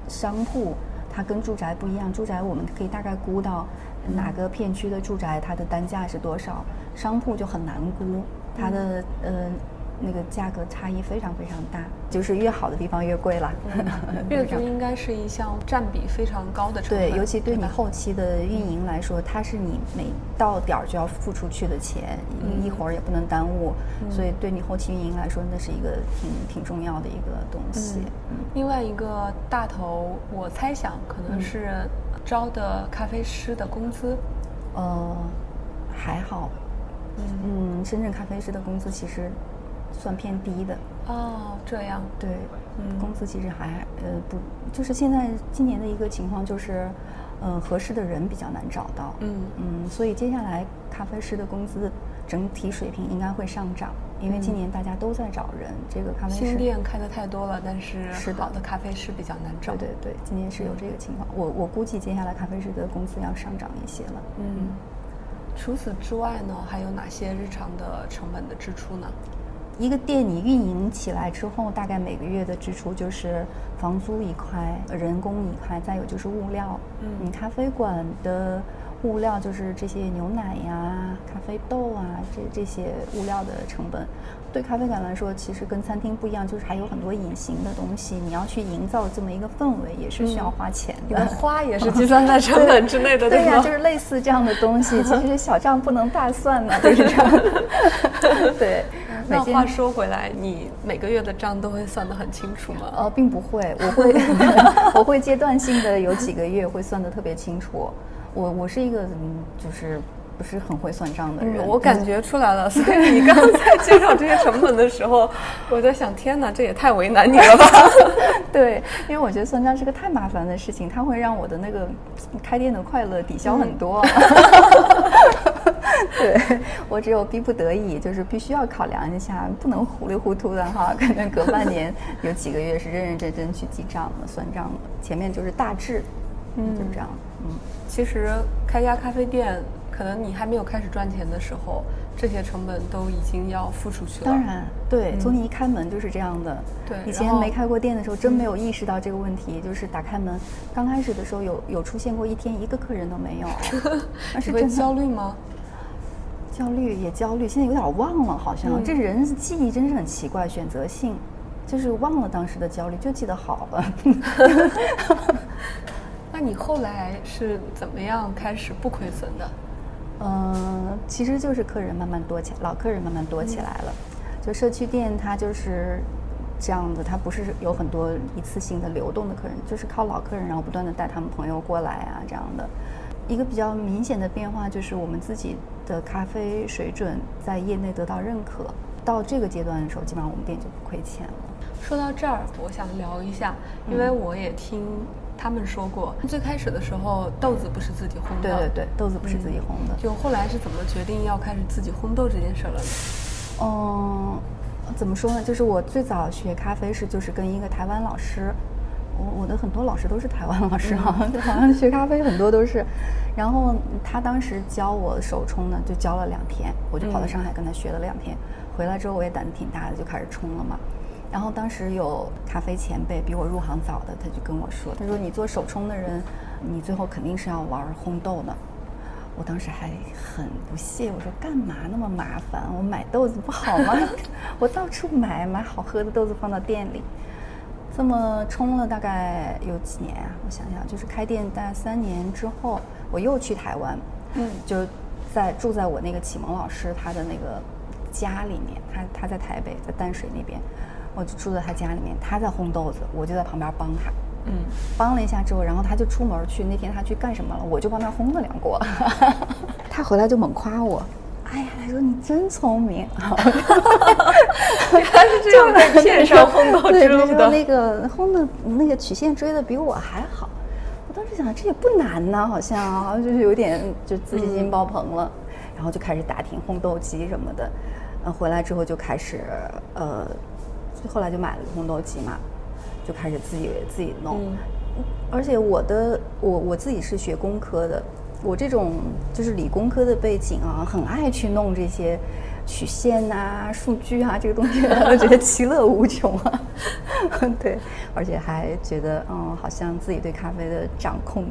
商铺它跟住宅不一样，住宅我们可以大概估到哪个片区的住宅它的单价是多少，商铺就很难估，它的呃那个价格差异非常非常大，就是越好的地方越贵了。月租应该是一项占比非常高的成本，对，尤其对你后期的运营来说，它是你每到点儿就要付出去的钱，一一会儿也不能耽误，所以对你后期运营来说，那是一个挺挺重要的一个东西。嗯。另外一个大头，我猜想可能是招的咖啡师的工资。呃，还好，嗯，深圳咖啡师的工资其实算偏低的。哦，这样，对，嗯工资其实还呃不，就是现在今年的一个情况就是，呃，合适的人比较难找到，嗯嗯，所以接下来咖啡师的工资整体水平应该会上涨，因为今年大家都在找人，这个咖啡师新店开的太多了，但是是的好的咖啡师比较难找。对对对，今年是有这个情况，我我估计接下来咖啡师的工资要上涨一些了，嗯，除此之外呢，还有哪些日常的成本的支出呢？一个店你运营起来之后，大概每个月的支出就是房租一块，人工一块，再有就是物料。嗯你咖啡馆的物料就是这些牛奶呀、咖啡豆啊，这这些物料的成本。对咖啡馆来说，其实跟餐厅不一样，就是还有很多隐形的东西，你要去营造这么一个氛围，也是需要花钱的。花也是 计算在成本之内的，对呀、吗？就是类似这样的东西，其实小账不能大算呢，就是这样。对，那话说回来，你每个月的账都会算得很清楚吗？呃，并不会，我会 我会阶段性的有几个月会算得特别清楚。我我是一个嗯，就是不是很会算账的人。嗯我感觉出来了，所以你刚才 介绍这些成本的时候，我在想，天哪，这也太为难你了吧？对，因为我觉得算账是个太麻烦的事情，它会让我的那个开店的快乐抵消很多。对我只有逼不得已，就是必须要考量一下，不能糊里糊涂的哈。可能隔半年有几个月是认认真真去记账的、算账的，前面就是大致，嗯，就这样，嗯。其实开家咖啡店，可能你还没有开始赚钱的时候，这些成本都已经要付出去了。当然，对，从你一开门就是这样的。对以前没开过店的时候，真没有意识到这个问题。就是打开门，刚开始的时候有有出现过一天一个客人都没有，那是你会真的焦虑吗？焦虑也焦虑，现在有点忘了，好像、嗯这人记忆真是很奇怪，选择性，就是忘了当时的焦虑，就记得好了。那你后来是怎么样开始不亏损的？嗯，其实就是客人慢慢多起来，老客人慢慢多起来了。就社区店它就是这样子，它不是有很多一次性的流动的客人，就是靠老客人，然后不断的带他们朋友过来啊这样的。一个比较明显的变化就是我们自己的咖啡水准在业内得到认可，到这个阶段的时候，基本上我们店就不亏钱了。说到这儿，我想聊一下，因为我也听他们说过，最开始的时候豆子不是自己烘的，对对对，豆子不是自己烘的。就后来是怎么决定要开始自己烘豆这件事儿了呢？嗯，怎么说呢？就是我最早学咖啡是就是跟一个台湾老师，我我的很多老师都是台湾老师哈、就好像学咖啡很多都是。然后他当时教我手冲呢，就教了两天，我就跑到上海跟他学了两天。回来之后我也胆子挺大的，就开始冲了嘛。然后当时有咖啡前辈比我入行早的，他就跟我说：“他说你做手冲的人，你最后肯定是要玩烘豆的。”我当时还很不屑，我说干嘛那么麻烦？我买豆子不好吗？我到处买，买好喝的豆子放到店里。这么冲了大概有几年啊？我想想，就是开店大概三年之后，我又去台湾，嗯就在住在我那个启蒙老师他的那个家里面，他他在台北，在淡水那边，我就住在他家里面，他在烘豆子，我就在旁边帮他。嗯，帮了一下之后，然后他就出门去。那天他去干什么了？我就帮他烘了两锅。他回来就猛夸我，哎呀，他说你真聪明。原来是这样 被骗上烘 豆对，之路的。那个烘的那个曲线追的比我还好。我当时想，这也不难呐，好像好像就是有点就自信心爆棚了，然后就开始打听烘豆机什么的。嗯，回来之后就开始呃，后来就买了个烘豆机嘛，就开始自己自己弄。嗯而且我的我我自己是学工科的，我这种就是理工科的背景啊，很爱去弄这些曲线啊、数据啊这个东西，我觉得其乐无穷啊。对，而且还觉得嗯，好像自己对咖啡的掌控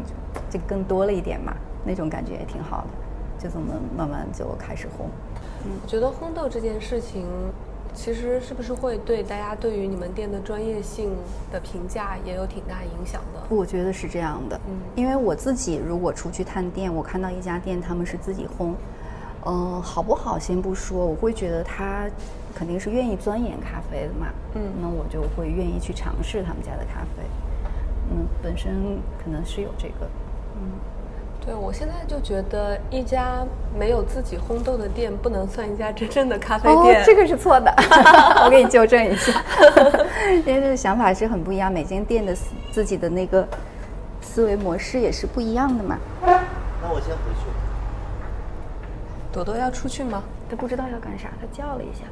就更多了一点嘛，那种感觉也挺好的。就这么慢慢就开始烘。嗯我觉得烘豆这件事情，其实是不是会对大家对于你们店的专业性的评价也有挺大影响的？我觉得是这样的，嗯。因为我自己如果出去探店，我看到一家店他们是自己烘，嗯、好不好先不说，我会觉得他肯定是愿意钻研咖啡的嘛，嗯。那我就会愿意去尝试他们家的咖啡，嗯，本身可能是有这个，对，我现在就觉得一家没有自己烘豆的店不能算一家真正的咖啡店。哦，这个是错的，我给你纠正一下，因为这个想法是很不一样，每间店的思自己的那个思维模式也是不一样的嘛。那我先回去。朵朵要出去吗？他不知道要干啥，他叫了一下，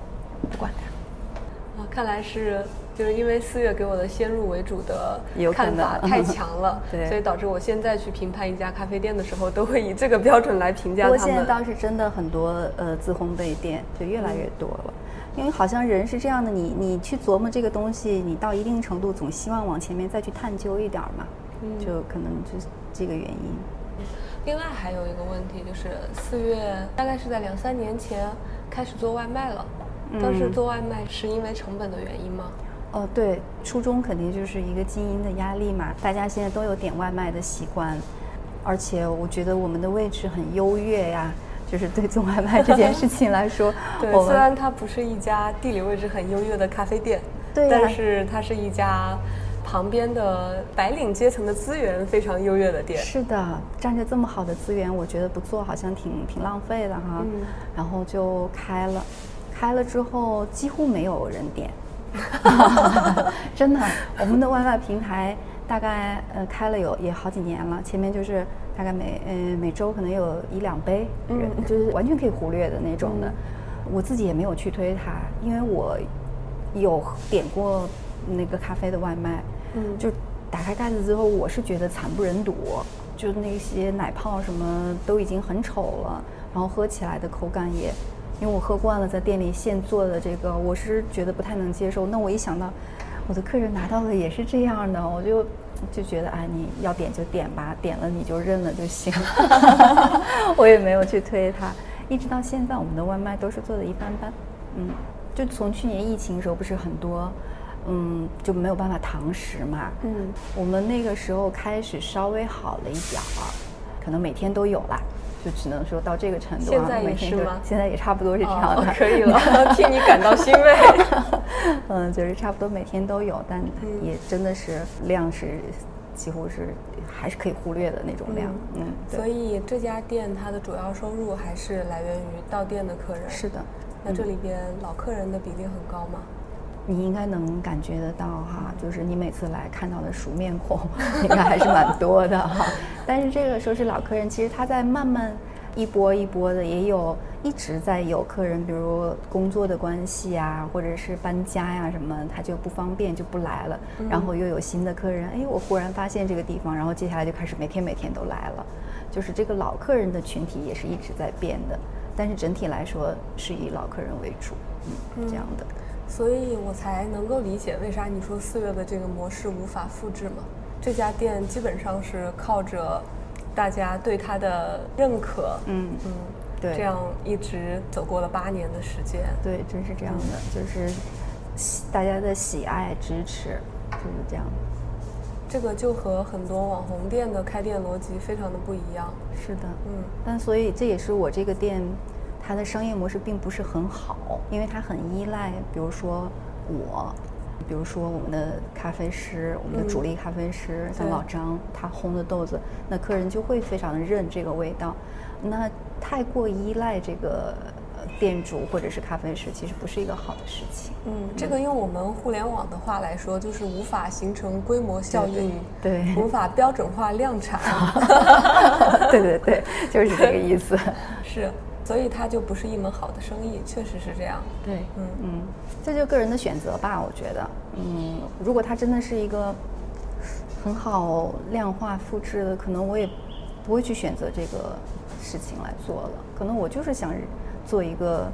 不管他。啊，看来是就是因为四月给我的先入为主的看法太强了，对所以导致我现在去评判一家咖啡店的时候，都会以这个标准来评价不过他们。现在倒是真的很多呃自烘焙店就越来越多了，因为好像人是这样的，你你去琢磨这个东西，你到一定程度总希望往前面再去探究一点儿嘛，嗯就可能就是这个原因。另外还有一个问题就是，四月大概是在两三年前开始做外卖了。当时嗯做外卖是因为成本的原因吗？哦，对，初中肯定就是一个经营的压力嘛，大家现在都有点外卖的习惯，而且我觉得我们的位置很优越呀，就是对做外卖这件事 情来说，对，虽然它不是一家地理位置很优越的咖啡店，对呀但是它是一家旁边的白领阶层的资源非常优越的店。是的，占着这么好的资源，我觉得不做好像挺挺浪费的哈。嗯然后就开了，开了之后几乎没有人点，真的，我们的外卖平台大概呃开了有也好几年了，前面就是大概每呃每周可能有一两杯就是完全可以忽略的那种的。嗯我自己也没有去推它，因为我有点过那个咖啡的外卖，嗯就打开盖子之后，我是觉得惨不忍睹，就那些奶泡什么都已经很丑了，然后喝起来的口感也，因为我喝惯了在店里现做的这个，我是觉得不太能接受。那我一想到我的客人拿到的也是这样的，我就就觉得啊，你要点就点吧，点了你就认了就行。我也没有去推他，一直到现在，我们的外卖都是做的一般般。嗯，就从去年疫情的时候，不是很多，嗯，就没有办法堂食嘛。嗯我们那个时候开始稍微好了一点儿，可能每天都有啦，就只能说到这个程度啊。现在也是吗现在也差不多是这样的。哦，可以了，替你感到欣慰。嗯，就是差不多每天都有，但嗯也真的是量是几乎是还是可以忽略的那种量。嗯，对所以这家店它的主要收入还是来源于到店的客人。是的。那这里边老客人的比例很高吗？你应该能感觉得到哈，就是你每次来看到的熟面孔，应该还是蛮多的哈。但是这个时候是老客人，其实他在慢慢一波一波的，也有一直在有客人，比如工作的关系啊，或者是搬家呀、什么，他就不方便就不来了。然后又有新的客人，哎，我忽然发现这个地方，然后接下来就开始每天每天都来了。就是这个老客人的群体也是一直在变的，但是整体来说是以老客人为主，嗯，这样的。所以我才能够理解为啥你说四月的这个模式无法复制嘛。这家店基本上是靠着大家对它的认可，嗯嗯，对这样一直走过了八年的时间。对，真是这样的，就是喜大家的喜爱支持，就是这样。这个就和很多网红店的开店逻辑非常的不一样。是的，嗯但所以这也是我这个店，它的商业模式并不是很好，因为它很依赖，比如说我，比如说我们的咖啡师，我们的主力咖啡师，像老张，他烘的豆子，那客人就会非常的认这个味道。那太过依赖这个呃店主或者是咖啡师，其实不是一个好的事情。嗯，这个用我们互联网的话来说，就是无法形成规模效应，对对无法标准化量产，对对对，就是这个意思。是，所以它就不是一门好的生意，确实是这样。对，嗯。嗯，这就是个人的选择吧，我觉得，嗯，如果它真的是一个很好量化复制的，可能我也不会去选择这个事情来做了，可能我就是想做一个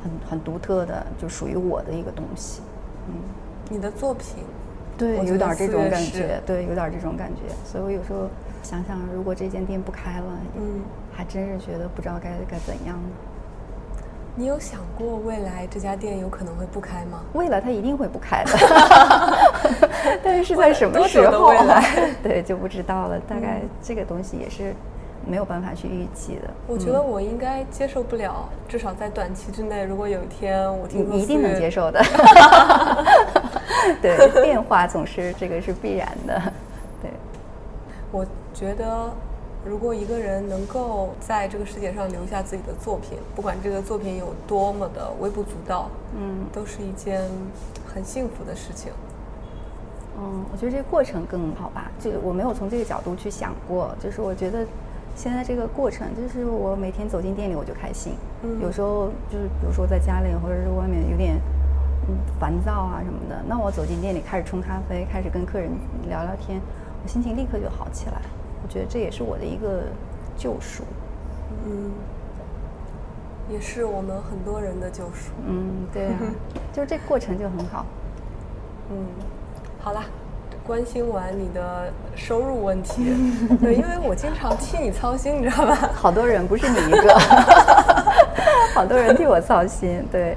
很很独特的，就属于我的一个东西，嗯，你的作品，对，我有点这种感觉，对，有点这种感觉，所以我有时候想想，如果这间店不开了，嗯，还真是觉得不知道该该怎样呢。你有想过未来这家店有可能会不开吗？未来它一定会不开的，但是是在什么时候？久的未来 对，就不知道了。大概这个东西也是没有办法去预计的。我觉得我应该接受不了，至少在短期之内，如果有一天我听你你一定能接受的。对，变化总是这个是必然的。对，我觉得，如果一个人能够在这个世界上留下自己的作品，不管这个作品有多么的微不足道，嗯都是一件很幸福的事情。嗯，我觉得这个过程更好吧。就我没有从这个角度去想过，就是我觉得现在这个过程，就是我每天走进店里我就开心。嗯有时候就是比如说在家里或者是外面有点嗯烦躁啊什么的，那我走进店里开始冲咖啡，开始跟客人聊聊天，我心情立刻就好起来。我觉得这也是我的一个救赎。嗯，也是我们很多人的救赎。嗯，对啊，就是这过程就很好。嗯，好啦，关心完你的收入问题，对，因为我经常替你操心，你知道吧？好多人不是你一个，好多人替我操心，对，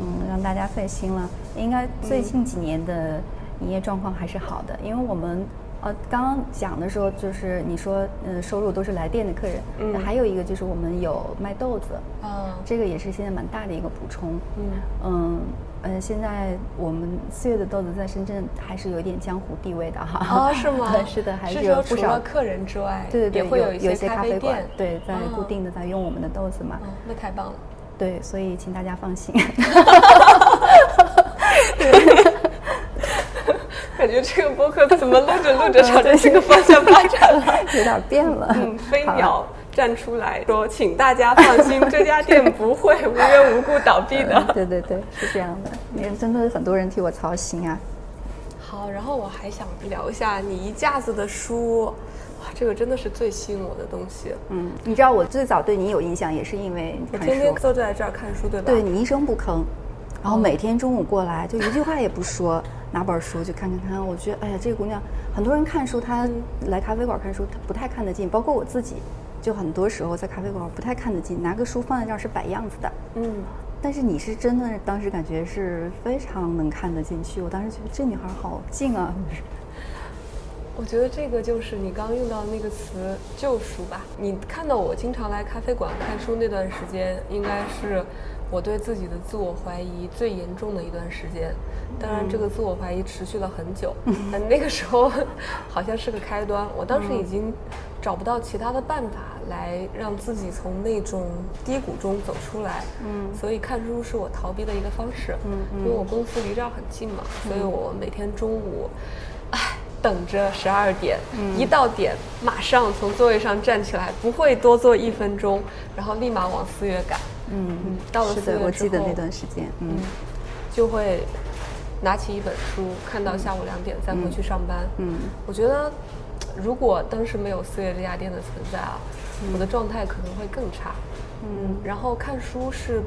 嗯，让大家费心了。应该最近几年的营业状况还是好的，因为我们呃刚刚讲的时候，就是你说呃收入都是来店的客人，还有一个就是我们有卖豆子，啊，这个也是现在蛮大的一个补充。嗯嗯呃，现在我们四月的豆子在深圳还是有点江湖地位的哈。哦，是吗？是的，还是有不少说除了客人之外，对对对，也会有一些些咖啡啡馆，，对，在固哦定的在用我们的豆子嘛。哦，那太棒了。对，所以请大家放心。感觉这个播客怎么录着录着 朝着这个方向发展了？有点变了。嗯，飞鸟站出来说：“请大家放心，这家店 不会无缘无故倒闭的。对对对，是这样的。也真的很多人替我操心啊。”好，然后我还想聊一下你一架子的书，哇，这个真的是最吸引我的东西。嗯，你知道我最早对你有印象，也是因为我天天。坐在这儿看书，对吧？对你一声不吭，然后哦每天中午过来就一句话也不说，拿本书就看看看。我觉得，哎呀，这个姑娘，很多人看书，她来咖啡馆看书，她不太看得进，包括我自己，就很多时候在咖啡馆不太看得进，拿个书放在这儿是摆样子的。嗯，但是你是真的，当时感觉是非常能看得进去。我当时觉得这女孩好静啊，我觉得这个就是你刚用到的那个词“救赎”吧。你看到我经常来咖啡馆看书那段时间，应该是我对自己的自我怀疑最严重的一段时间。当然，这个自我怀疑持续了很久，但那个时候好像是个开端。我当时已经找不到其他的办法来让自己从那种低谷中走出来。嗯所以看书是我逃避的一个方式。嗯嗯因为我公司离这儿很近嘛，所以我每天中午，唉，等着十二点，嗯一到点马上从座位上站起来，不会多坐一分钟，然后立马往四月赶。嗯嗯到了，四月之我记得那段时间，嗯。嗯，就会拿起一本书，看到下午两点再回去上班。嗯。我觉得，如果当时没有四月这家店的存在啊，我的状态可能会更差。嗯，然后看书是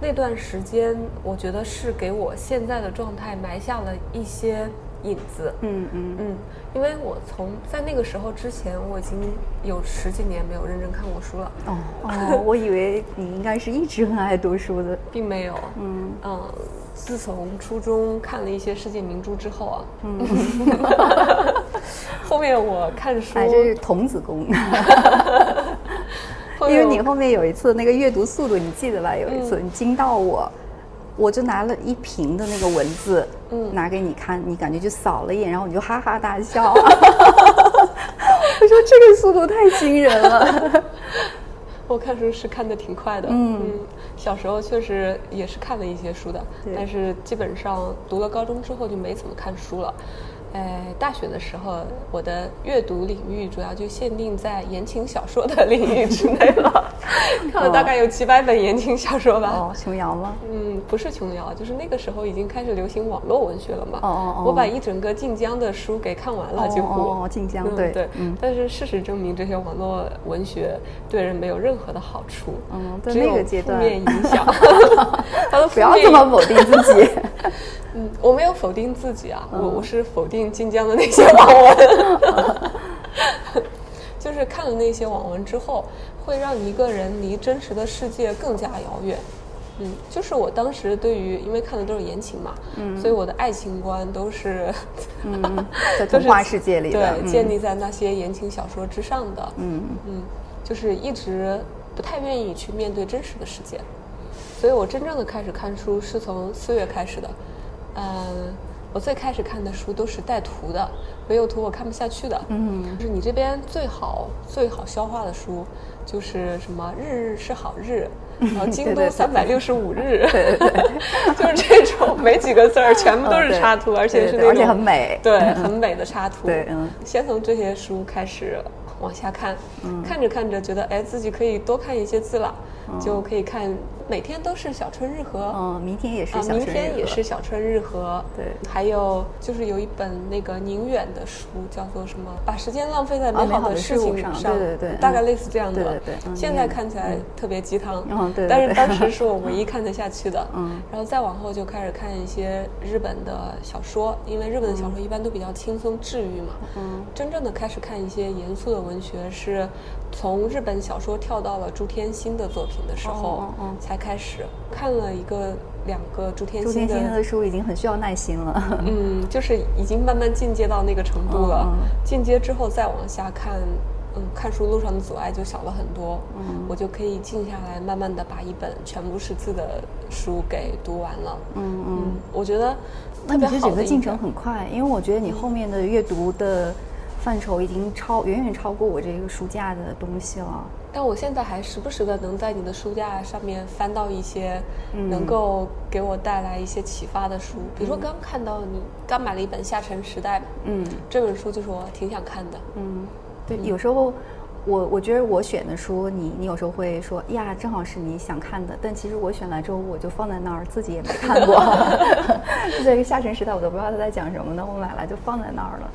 那段时间，我觉得是给我现在的状态埋下了一些影子。嗯嗯嗯，因为我从在那个时候之前，我已经有十几年没有认真看过书了，哦 哦，我以为你应该是一直很爱读书的，并没有。嗯嗯，自从初中看了一些世界名著之后啊，嗯，后面我看书，哎，这是童子功。因为你后面有一次那个阅读速度，你记得吧？有一次嗯你惊到我，我就拿了一瓶的那个文字，嗯拿给你看，你感觉就扫了一眼，然后你就哈哈大笑。我说这个速度太惊人了。我看书是看的挺快的，嗯小时候确实也是看了一些书的，对但是基本上读了高中之后就没怎么看书了。哎，大学的时候，我的阅读领域主要就限定在言情小说的领域之内了，看了大概有几百本言情小说吧。哦，琼瑶吗？嗯，不是琼瑶，就是那个时候已经开始流行网络文学了嘛。哦哦哦我把一整个晋江的书给看完了，几乎。哦哦晋江对嗯对。嗯但是事实证明，这些网络文学对人没有任何的好处。嗯在那个阶段负面影响。他都不要面这么否定自己。嗯，我没有否定自己啊，嗯。我我是否定晋江的那些网文。就是看了那些网文之后，会让一个人离真实的世界更加遥远。嗯，就是我当时对于，因为看的都是言情嘛，嗯，所以我的爱情观都是，嗯，在童话世界里的，对，嗯。建立在那些言情小说之上的，嗯。嗯，就是一直不太愿意去面对真实的世界，所以我真正的开始看书是从四月开始的，嗯，我最开始看的书都是带图的，没有图我看不下去的，嗯。就是你这边最好最好消化的书，就是什么日日是好日，然后京 对对对。东三百六十五日，就是这种没几个字儿，全部都是插图，而且是那种而且很美。对，很美的插图。对嗯。先从这些书开始往下看，嗯。看着看着觉得哎自己可以多看一些字了，嗯就可以看每天都是小春日和。嗯，明天也是小春日和天也是小春日和，对还有就是有一本那个宁远的书，叫做什么？把时间浪费在美好的事情上对对对大概嗯类似这样的。对对对嗯现在看起来特别鸡汤，嗯对对但是当时是我唯 一看得下去的。嗯然后再往后就开始看一些日本的小说，因为日本的小说一般都比较轻松治愈嘛。嗯真正的开始看一些严肃的文学，是从日本小说跳到了朱天心的作品的时候哦哦哦才开始看了一个两个朱天朱心的。天心的书已经很需要耐心了。嗯，就是已经慢慢进阶到那个程度了。进阶之后再往下看，嗯，看书路上的阻碍就小了很多。嗯我就可以静下来，慢慢的把一本全部识字的书给读完了。嗯嗯嗯，我觉得那你这特别好的一整个进程很快，因为我觉得你后面的阅读的范畴已经超远远超过我这个书架的东西了。但我现在还时不时的能在你的书架上面翻到一些嗯能够给我带来一些启发的书，比如说刚看到你刚买了一本《下沉时代》，嗯这本书就是我挺想看的。嗯，对，有时候我我觉得我选的书，你你有时候会说呀，正好是你想看的，但其实我选来之后我就放在那儿，自己也没看过。这个下沉时代我都不知道他在讲什么呢，我买来就放在那儿了。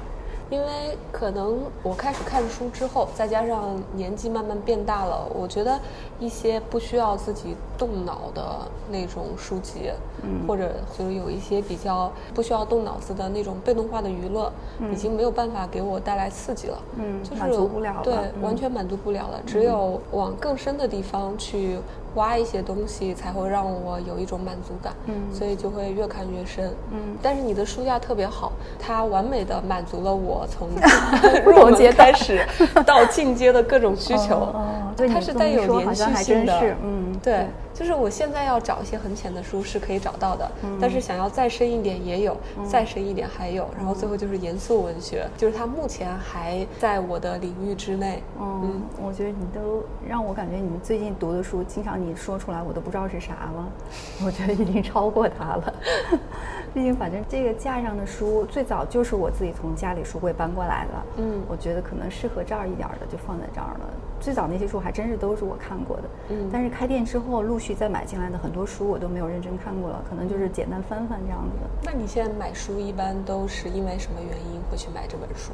因为可能我开始看书之后，再加上年纪慢慢变大了，我觉得一些不需要自己动脑的那种书籍，嗯或者就是有一些比较不需要动脑子的那种被动化的娱乐，已经没有办法给我带来刺激了。嗯就是嗯满足不了了对，嗯完全满足不了了。只有往更深的地方去挖一些东西，才会让我有一种满足感。嗯所以就会越看越深。嗯但是你的书架特别好，它完美的满足了我从 入门阶开始到进阶的各种需求。哦哦对它是带有连续性的。是嗯对对，就是我现在要找一些很浅的书是可以找到的，嗯但是想要再深一点也有，再深一点还有，然后最后就是严肃文学，就是它目前还在我的领域之内。嗯，我觉得你都让我感觉你们最近读的书，经常你说出来我都不知道是啥了，我觉得已经超过它了。毕竟反正这个架上的书最早就是我自己从家里书柜搬过来的，嗯我觉得可能适合这儿一点儿的就放在这儿了。最早那些书还真是都是我看过的，嗯但是开店之后陆续再买进来的很多书我都没有认真看过了，可能就是简单翻翻这样子的。那你现在买书一般都是因为什么原因会去买这本书？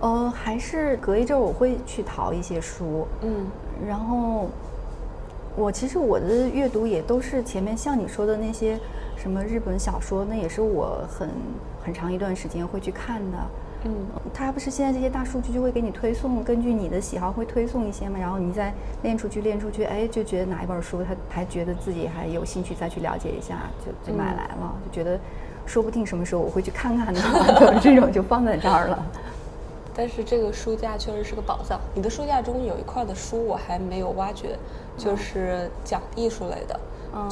呃，还是隔一阵儿我会去淘一些书，嗯然后我其实我的阅读也都是前面像你说的那些什么日本小说，那也是我很很长一段时间会去看的。嗯它不是现在这些大数据就会给你推送，根据你的喜好会推送一些嘛，然后你再练出去练出去，哎，就觉得哪一本书他还觉得自己还有兴趣再去了解一下，就就买来了，就觉得说不定什么时候我会去看看呢，就这种就放在这儿了。但是这个书架确实是个宝藏。你的书架中有一块的书我还没有挖掘，就是讲艺术类的，嗯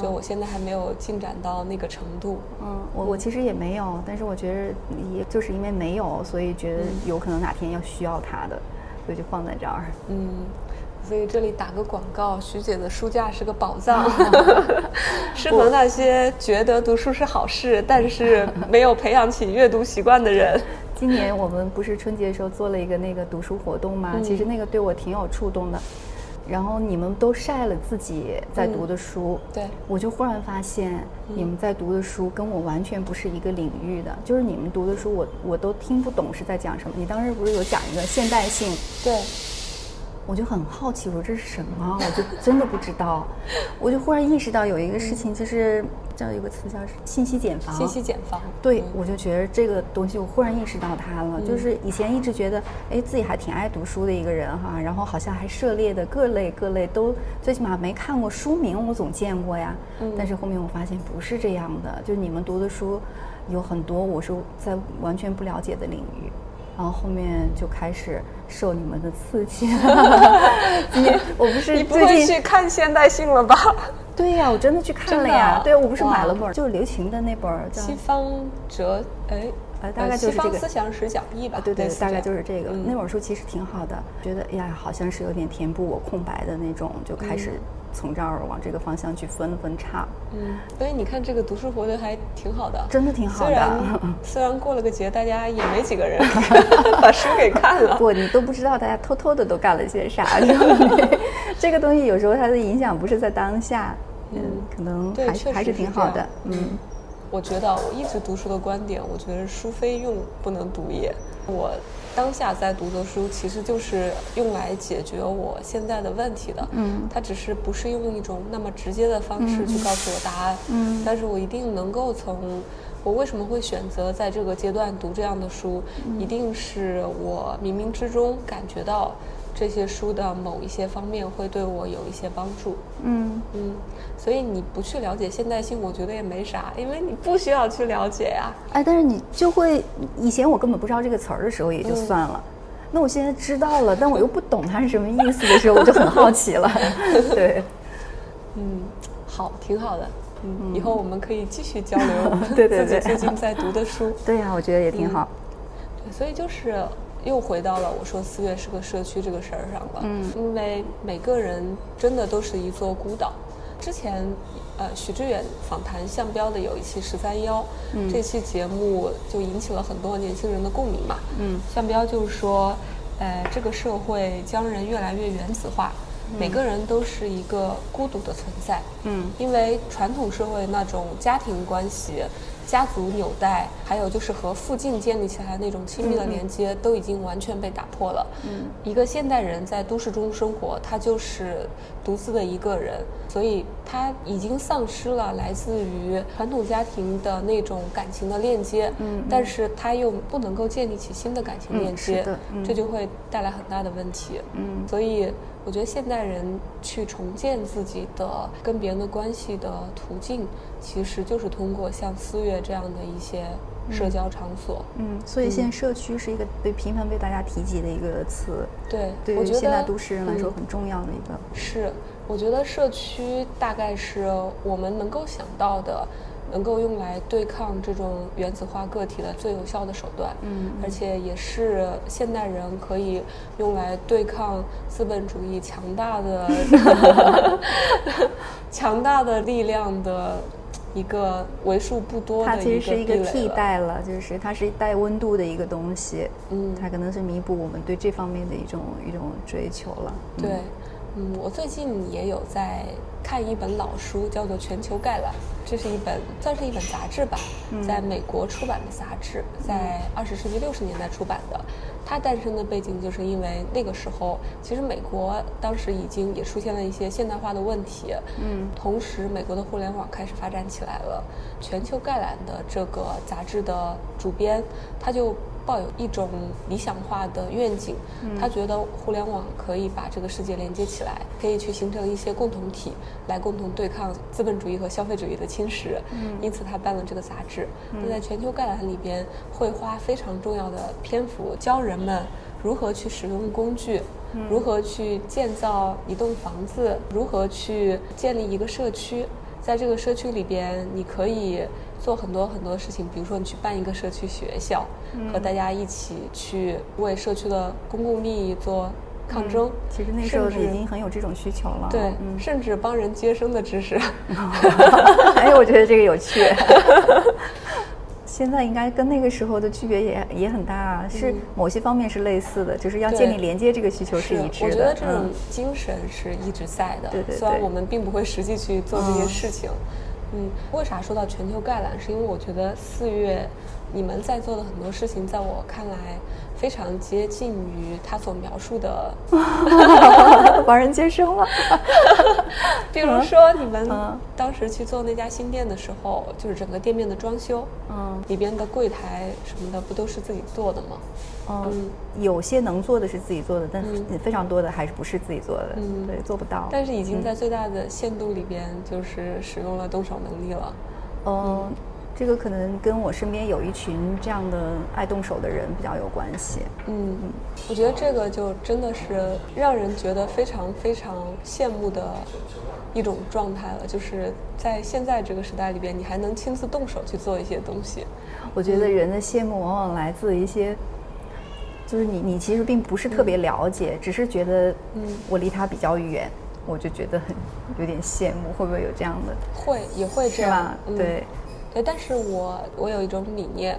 就我现在还没有进展到那个程度。嗯，我我其实也没有，但是我觉得也就是因为没有，所以觉得有可能哪天要需要它的，所以就放在这儿。嗯，所以这里打个广告，徐姐的书架是个宝藏，适合那些觉得读书是好事，但是没有培养起阅读习惯的人。今年我们不是春节的时候做了一个那个读书活动吗？嗯其实那个对我挺有触动的。然后你们都晒了自己在读的书，对。我就忽然发现你们在读的书跟我完全不是一个领域的，就是你们读的书我我都听不懂是在讲什么。你当时不是有讲一个现代性，对，我就很好奇，我说这是什么？我就真的不知道。我就忽然意识到有一个事情，就是叫有个词叫信息茧房。信息茧房。对，我就觉得这个东西，我忽然意识到它了。就是以前一直觉得，哎，自己还挺爱读书的一个人哈，然后好像还涉猎的各类各类都，最起码没看过书名，我总见过呀。嗯。但是后面我发现不是这样的，就是你们读的书有很多，我是在完全不了解的领域。然后后面就开始受你们的刺激，你我不是 你不会去看现代性了吧？对呀，我真的去看了呀。对，我不是买了本，就是刘擎的那本叫《西方哲》，哎，大概就是这个思想史讲义吧？对对，大概就是这个。那本书其实挺好的，觉得呀，好像是有点填补我空白的那种，就开始。从这儿往这个方向去分分叉，嗯，所以你看这个读书活动还挺好的，真的挺好的。虽然 虽然过了个节，大家也没几个人 把书给看了。不，你都不知道大家偷偷的都干了些啥。这个东西有时候它的影响不是在当下，嗯，可能还是还是挺好的。嗯，我觉得我一直读书的观点，我觉得书非用不能读也。我。当下在读的书，其实就是用来解决我现在的问题的。嗯，它只是不是用一种那么直接的方式去告诉我答案。嗯，但是我一定能够从我为什么会选择在这个阶段读这样的书，一定是我冥冥之中感觉到。这些书的某一些方面会对我有一些帮助，嗯嗯，所以你不去了解现代性，我觉得也没啥，因为你不需要去了解呀。哎，但是你就会，以前我根本不知道这个词儿的时候也就算了，那我现在知道了，但我又不懂它是什么意思的时候，我就很好奇了。对，嗯，好，挺好的，嗯，以后我们可以继续交流，对 对 对，最近在读的书，对呀，我觉得也挺好。对，所以就是。又回到了我说四月是个社区这个事儿上了，嗯，因为每个人真的都是一座孤岛。之前，呃，许知远访谈向标的有一期十三幺，这期节目就引起了很多年轻人的共鸣嘛，嗯，向标就是说，呃，这个社会将人越来越原子化，每个人都是一个孤独的存在，嗯，因为传统社会那种家庭关系。家族纽带，还有就是和附近建立起来那种亲密的连接，都已经完全被打破了。嗯，一个现代人在都市中生活，他就是独自的一个人，所以他已经丧失了来自于传统家庭的那种感情的链接。嗯，但是他又不能够建立起新的感情链接，这就会带来很大的问题。嗯，所以。我觉得现代人去重建自己的跟别人的关系的途径，其实就是通过像思悦这样的一些社交场所。嗯，所以现在社区是一个被频繁被大家提及的一个词。对，对于现在都市人来说很重要的一个。是，我觉得社区大概是我们能够想到的。能够用来对抗这种原子化个体的最有效的手段，嗯，而且也是现代人可以用来对抗资本主义强大的、强大的力量的一个为数不多它其实是一个替代了，就是它是带温度的一个东西，嗯，它可能是弥补我们对这方面的一种一种追求了。对，嗯，我最近也有在。看一本老书，叫做《全球概览》，这是一本算是一本杂志吧，在美国出版的杂志，在二十世纪六十年代出版的。它诞生的背景就是因为那个时候，其实美国当时已经也出现了一些现代化的问题，嗯，同时美国的互联网开始发展起来了。《全球概览》的这个杂志的主编，他就。抱有一种理想化的愿景，他觉得互联网可以把这个世界连接起来，可以去形成一些共同体，来共同对抗资本主义和消费主义的侵蚀。因此，他办了这个杂志。那在全球概览里边，会花非常重要的篇幅教人们如何去使用工具，如何去建造一栋房子，如何去建立一个社区。在这个社区里边，你可以。做很多很多事情，比如说你去办一个社区学校，和大家一起去为社区的公共利益做抗争。其实那时候已经很有这种需求了。对，甚至帮人接生的知识。哎，我觉得这个有趣。现在应该跟那个时候的区别也也很大，啊是某些方面是类似的，就是要建立连接这个需求是一致的。我觉得这种精神是一直在的，对对。虽然我们并不会实际去做这些事情。嗯，为啥说到全球概览？是因为我觉得四月你们在做的很多事情，在我看来非常接近于他所描述的。华人接生了。比如说，你们嗯当时去做那家新店的时候，就是整个店面的装修，嗯里边的柜台什么的，不都是自己做的吗？嗯，有些能做的是自己做的，但嗯非常多的还是不是自己做的，嗯对，做不到。但是已经在最大的限度里边，就是使用了动手能力了。嗯，这个可能跟我身边有一群这样的爱动手的人比较有关系。嗯，我觉得这个就真的是让人觉得非常非常羡慕的一种状态了，就是在现在这个时代里边，你还能亲自动手去做一些东西。我觉得人的羡慕往往来自一些，就是你你其实并不是特别了解，只是觉得嗯我离他比较远，我就觉得很有点羡慕，会不会有这样的？会也会这样是吧，？嗯对，对，但是我我有一种理念，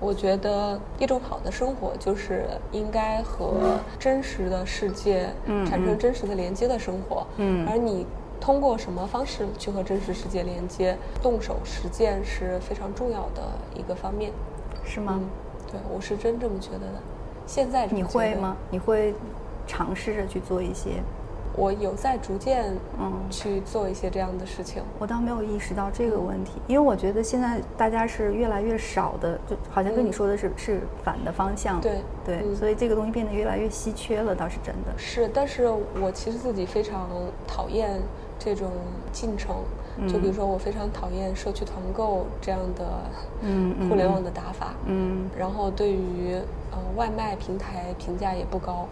我觉得一种好的生活就是应该和真实的世界嗯产生嗯真实的连接的生活。嗯而你通过什么方式去和真实世界连接，动手实践是非常重要的一个方面。是吗？嗯，对，我是真这么觉得的。现在你会吗？？你会尝试着去做一些？我有在逐渐嗯去做一些这样的事情。我倒没有意识到这个问题，因为我觉得现在大家是越来越少的，就好像跟你嗯说的是、是反的方向。对对、嗯所以这个东西变得越来越稀缺了，倒是真的。是，但是我其实自己非常讨厌这种进程。就比如说，我非常讨厌社区团购这样的互联网的打法。嗯然后对于呃外卖平台评价也不高，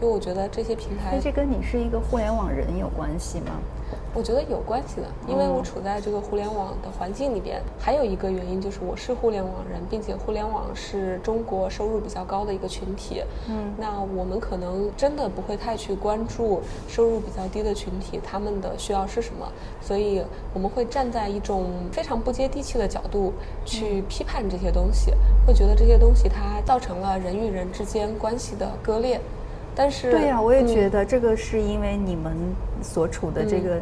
因为我觉得这些平台那这跟你是一个互联网人有关系吗？我觉得有关系的，因为我嗯处在这个互联网的环境里边，还有一个原因就是我是互联网人，并且互联网是中国收入比较高的一个群体。嗯那我们可能真的不会太去关注收入比较低的群体他们的需要是什么，所以我们会站在一种非常不接地气的角度去批判这些东西，会觉得这些东西它造成了人与人之间关系的割裂。但是，对呀、我也嗯觉得这个是因为你们所处的这嗯个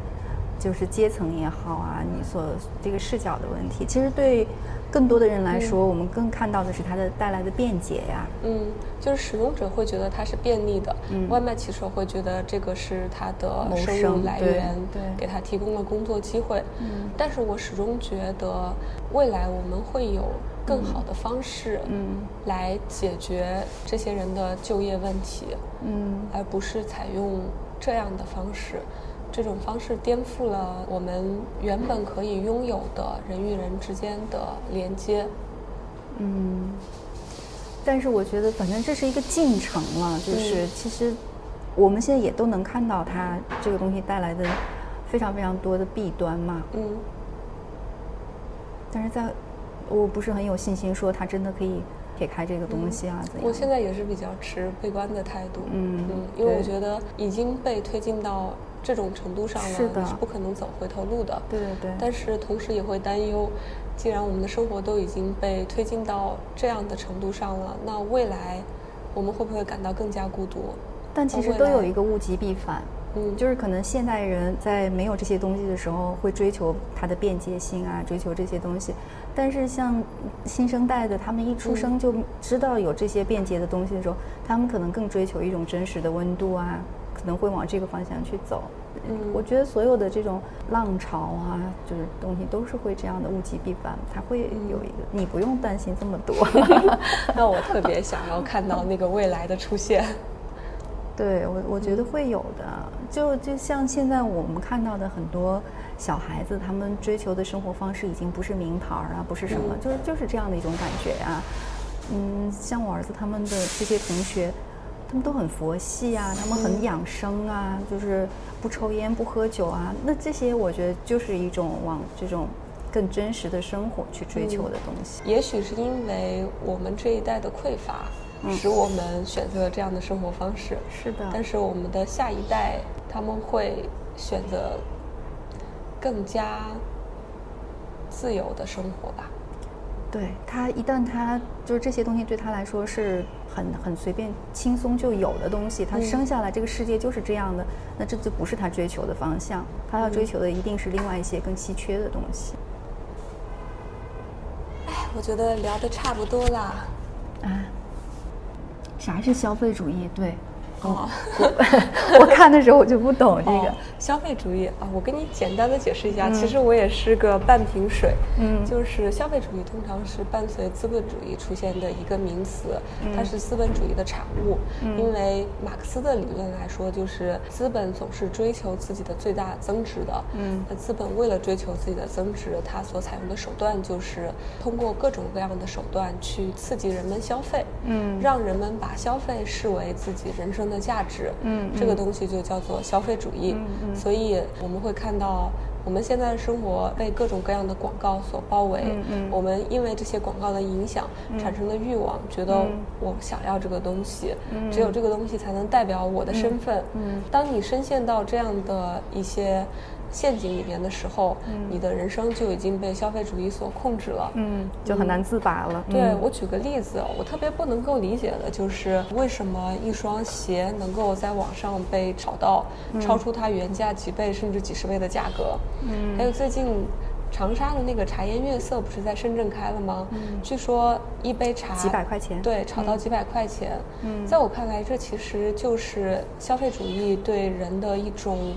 就是阶层也好啊，你所这个视角的问题。其实对更多的人来说，我们更看到的是它的带来的便捷呀。嗯，就是使用者会觉得它是便利的，嗯外卖骑手会觉得这个是他的收入来源，对给他提供了工作机会。嗯但是我始终觉得未来我们会有更好的方式，嗯来解决这些人的就业问题，嗯而不是采用这样的方式。这种方式颠覆了我们原本可以拥有的人与人之间的连接。嗯。但是我觉得，反正这是一个进程了，就是嗯其实我们现在也都能看到它这个东西带来的非常非常多的弊端嘛。嗯。但是在我不是很有信心说它真的可以撇开这个东西啊，怎样？我现在也是比较持悲观的态度，嗯因为我觉得已经被推进到这种程度上了，是的你是不可能走回头路的。对对对但是同时也会担忧，既然我们的生活都已经被推进到这样的程度上了，那未来我们会不会感到更加孤独？但其实都有一个物极必反，嗯就是可能现代人在没有这些东西的时候，会追求它的便捷性啊，追求这些东西。但是像新生代的，他们一出嗯生就知道有这些便捷的东西的时候，他们可能更追求一种真实的温度啊，可能会往这个方向去走。嗯我觉得所有的这种浪潮啊，就是东西都是会这样的物极必反，它会有一个，你不用担心这么多。那我特别想要看到那个未来的出现。对我，我觉得会有的。就就像现在我们看到的很多小孩子，他们追求的生活方式已经不是名牌儿啊，不是什么，嗯就是就是这样的一种感觉呀、嗯，像我儿子他们的这些同学，他们都很佛系啊，他们很嗯养生啊，就是不抽烟不喝酒啊。那这些我觉得就是一种往这种更真实的生活去追求的东西。也许是因为我们这一代的匮乏，使我们选择了这样的生活方式。是的，但是我们的下一代他们会选择更加自由的生活吧。对他一旦他就是这些东西对他来说是很很随便轻松就有的东西，他嗯生下来这个世界就是这样的，那这就不是他追求的方向，他要追求的一定是另外一些更稀缺的东西。哎，我觉得聊的差不多啦。啊，啥是消费主义？对，哦，我看的时候我就不懂这个。哦消费主义啊，我跟你简单的解释一下，嗯其实我也是个半瓶水。嗯就是消费主义通常是伴随资本主义出现的一个名词，嗯它是资本主义的产物。因为马克思的理论来说，就是资本总是追求自己的最大增值的。嗯那资本为了追求自己的增值，它所采用的手段就是通过各种各样的手段去刺激人们消费。嗯让人们把消费视为自己人生的价值。嗯这个嗯东西就叫做消费主义。所以我们会看到，我们现在的生活被各种各样的广告所包围。嗯嗯我们因为这些广告的影响，产生的欲望，觉得嗯我想要这个东西，嗯只有这个东西才能代表我的身份。嗯当你深陷到这样的一些陷阱里面的时候，你的人生就已经被消费主义所控制了。嗯，就很难自拔了。对嗯我举个例子，我特别不能够理解的就是为什么一双鞋能够在网上被炒到超出它原价几倍甚至几十倍的价格。嗯还有最近长沙的那个茶颜悦色不是在深圳开了吗？据说一杯茶几百块钱对，炒到几百块钱。嗯在我看来，这其实就是消费主义对人的一种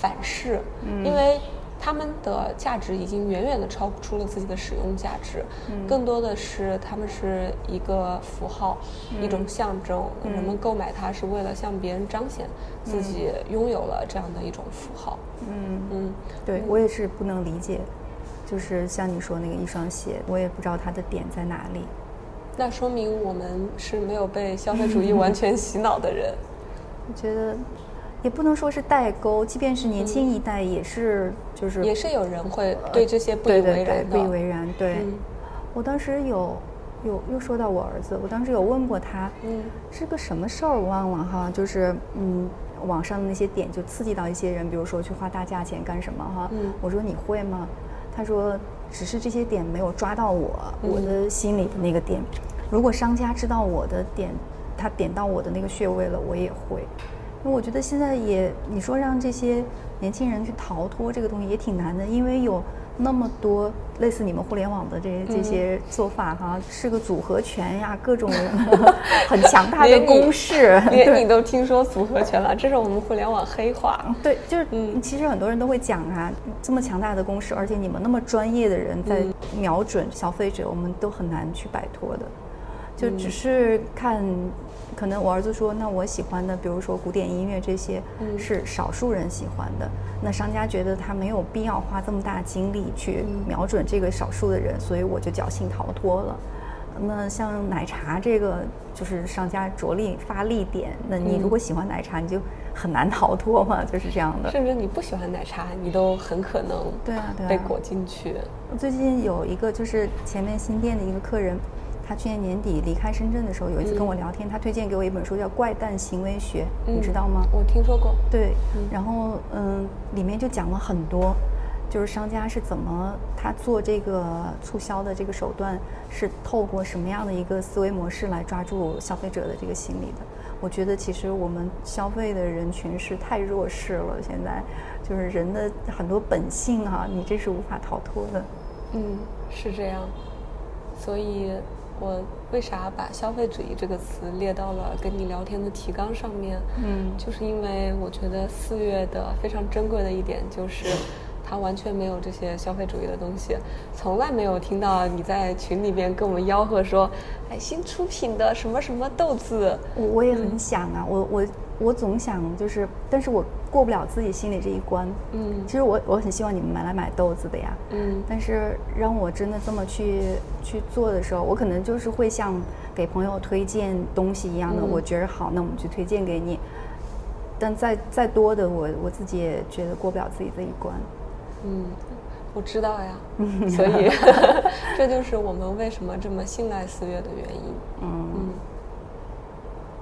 反噬，嗯因为。他们的价值已经远远的超出了自己的使用价值，嗯更多的是他们是一个符号，嗯一种象征。人们购买它是为了向别人彰显自己拥有了这样的一种符号。嗯嗯，对我也是不能理解，就是像你说那个一双鞋，我也不知道它的点在哪里。那说明我们是没有被消费主义完全洗脑的人。我觉得也不能说是代沟，即便是年轻一代，也是就是也是有人会对这些不以为然的。不以为然。对，嗯我当时有有又说到我儿子，我当时有问过他，嗯是个什么事儿我忘了哈，就是嗯，网上的那些点就刺激到一些人，比如说去花大价钱干什么哈。嗯我说你会吗？他说只是这些点没有抓到我、嗯我的心里的那个点。如果商家知道我的点，他点到我的那个穴位了，我也会。我觉得现在也，你说让这些年轻人去逃脱这个东西也挺难的，因为有那么多类似你们互联网的这这些做法哈，是个组合拳呀，各种 很强大的连你公式，连对你都听说组合拳了，这是我们互联网黑话。对，就是嗯其实很多人都会讲啊，这么强大的公式，而且你们那么专业的人在嗯瞄准消费者，我们都很难去摆脱的。就嗯只是看，可能我儿子说，那我喜欢的，比如说古典音乐这些，嗯是少数人喜欢的。那商家觉得他没有必要花这么大精力去嗯瞄准这个少数的人，所以我就侥幸逃脱了。那像奶茶这个，就是商家着力发力点。那你如嗯果喜欢奶茶，你就很难逃脱嘛，就是这样的。甚至你不喜欢奶茶，你都很可能对啊对啊被裹进去。我最近有一个就是前面新店的一个客人，他去年年底离开深圳的时候，有一次跟我聊天，他推荐给我一本书叫《怪诞行为学》，你知道吗？我听说过。对嗯，然后嗯，里面就讲了很多，就是商家是怎么他做这个促销的这个手段，是透过什么样的一个思维模式来抓住消费者的这个心理的。我觉得其实我们消费的人群是太弱势了，现在就是人的很多本性哈、你这是无法逃脱的。嗯，是这样。所以，我为啥把消费主义这个词列到了跟你聊天的提纲上面？嗯就是因为我觉得四月的非常珍贵的一点就是。它完全没有这些消费主义的东西，从来没有听到你在群里边跟我们吆喝说，哎，新出品的什么什么豆子，我我也很想啊，我我我总想就是，但是我过不了自己心里这一关。嗯其实我我很希望你们买来买豆子的呀，嗯但是让我真的这么去去做的时候，我可能就是会像给朋友推荐东西一样的，嗯我觉得好，那我们就推荐给你。但再再多的，我我自己也觉得过不了自己这一关。嗯，我知道呀，所以 这就是我们为什么这么信赖四月的原因。嗯，嗯，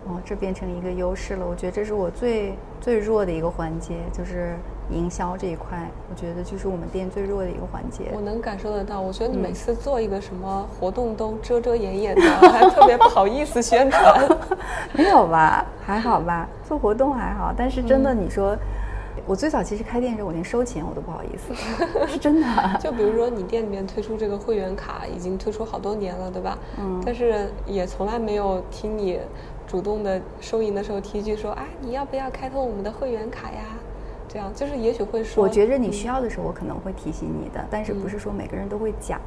哦，这变成一个优势了。我觉得这是我最最弱的一个环节，就是营销这一块。我觉得就是我们店最弱的一个环节。我能感受得到，我觉得你每次做一个什么活动都遮遮掩掩的，还特别不好意思宣传。没有吧？还好吧？做活动还好，但是真的你说。我最早其实开店的时候，我连收钱我都不好意思，是真的。就比如说你店里面推出这个会员卡，已经推出好多年了，对吧？嗯。但是也从来没有听你主动的收银的时候提一句说，啊，你要不要开通我们的会员卡呀？这样就是也许会说。我觉着你需要的时候，我可能会提醒你的，但是不是说每个人都会讲。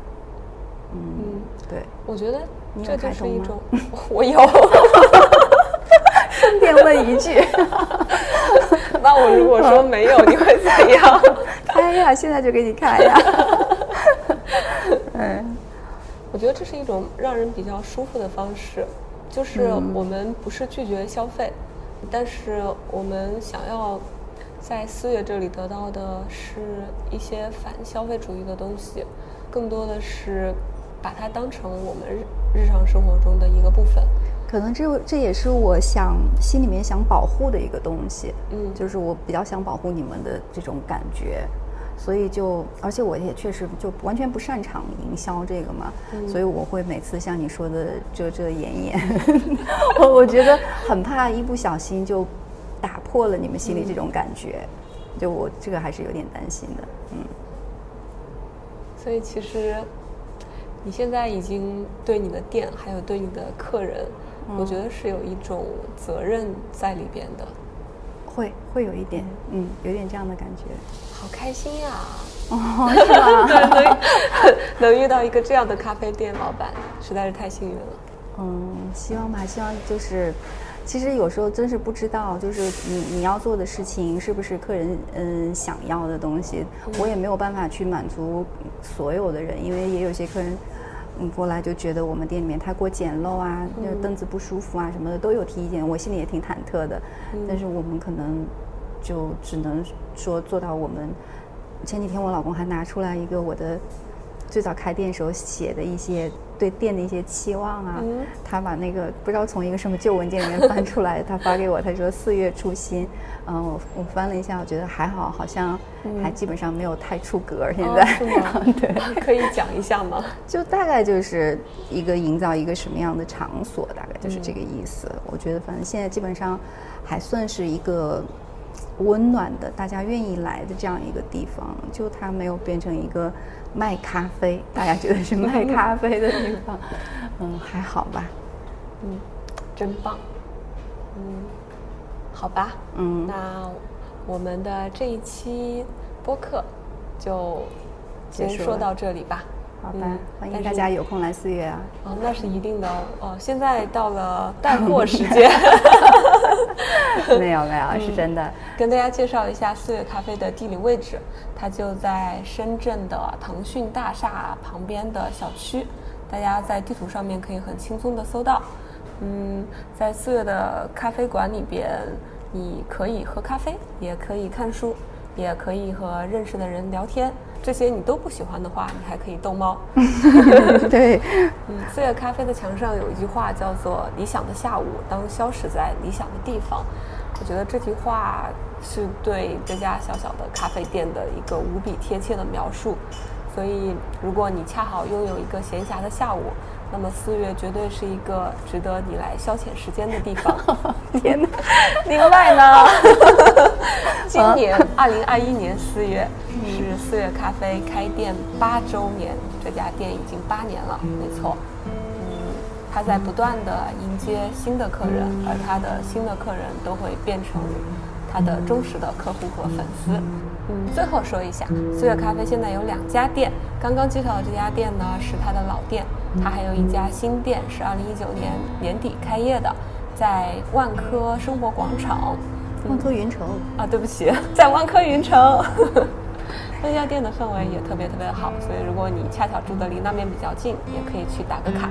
嗯，对。我觉得这就是一种，我有。顺便问一句，那我如果说没有，你会怎样？开呀，现在就给你开呀。嗯，我觉得这是一种让人比较舒服的方式，就是我们不是拒绝消费，但是我们想要在四月这里得到的是一些反消费主义的东西，更多的是把它当成我们日日常生活中的一个部分。可能这这也是我想心里面想保护的一个东西，嗯，就是我比较想保护你们的这种感觉，所以就而且我也确实就完全不擅长营销这个嘛，所以我会每次像你说的遮遮掩掩，我我觉得很怕一不小心就打破了你们心里这种感觉，就我这个还是有点担心的，嗯。所以其实你现在已经对你的店还有对你的客人。我觉得是有一种责任在里边的，会会有一点，嗯，有点这样的感觉。好开心呀！哦，是吧？能 能遇到一个这样的咖啡店老板，实在是太幸运了。嗯，希望吧，希望就是，其实有时候真是不知道，就是你你要做的事情是不是客人嗯想要的东西，我也没有办法去满足所有的人，因为也有些客人。嗯，过来就觉得我们店里面太过简陋啊，就凳子不舒服啊什么的都有提意见，我心里也挺忐忑的。但是我们可能就只能说做到我们。前几天我老公还拿出来一个我的最早开店时候写的一些。对店的一些期望啊，他把那个不知道从一个什么旧文件里面翻出来，他发给我，他说四月初心，嗯，我我翻了一下，我觉得还好，好像还基本上没有太出格。现在 对，可以讲一下吗？就大概就是一个营造一个什么样的场所，大概就是这个意思。我觉得反正现在基本上还算是一个温暖的，大家愿意来的这样一个地方，就它没有变成一个。卖咖啡，大家觉得是卖咖啡的地方，嗯，还好吧，嗯，真棒，嗯，好吧，嗯，那我们的这一期播客就先说到这里吧。好吧，欢迎大家有空来四月啊！哦，那是一定的哦。现在到了 带货时间，没有没有，是真的。跟大家介绍一下四月咖啡的地理位置，它就在深圳的腾讯大厦旁边的小区，大家在地图上面可以很轻松的搜到。嗯，在四月的咖啡馆里边，你可以喝咖啡，也可以看书，也可以和认识的人聊天。这些你都不喜欢的话，你还可以逗猫。对，嗯，四月咖啡的墙上有一句话叫做“理想的下午当消失在理想的地方”，我觉得这句话是对这家小小的咖啡店的一个无比贴切的描述。所以，如果你恰好拥有一个闲暇的下午，那么四月绝对是一个值得你来消遣时间的地方。天哪！另外呢，今年二零二一年四月是四月咖啡开店八周年，这家店已经八年了，没错。嗯，他在不断的迎接新的客人，而他的新的客人都会变成他的忠实的客户和粉丝。嗯，最后说一下，四月咖啡现在有两家店，刚刚介绍的这家店呢是他的老店。它还有一家新店，是二零一九年年底开业的，在万科生活广场。万科云城啊，对不起，在万科云城。那家店的氛围也特别特别好，所以如果你恰巧住的离那边比较近，也可以去打个卡。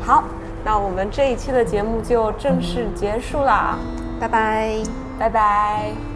好，那我们这一期的节目就正式结束啦，拜拜，拜拜。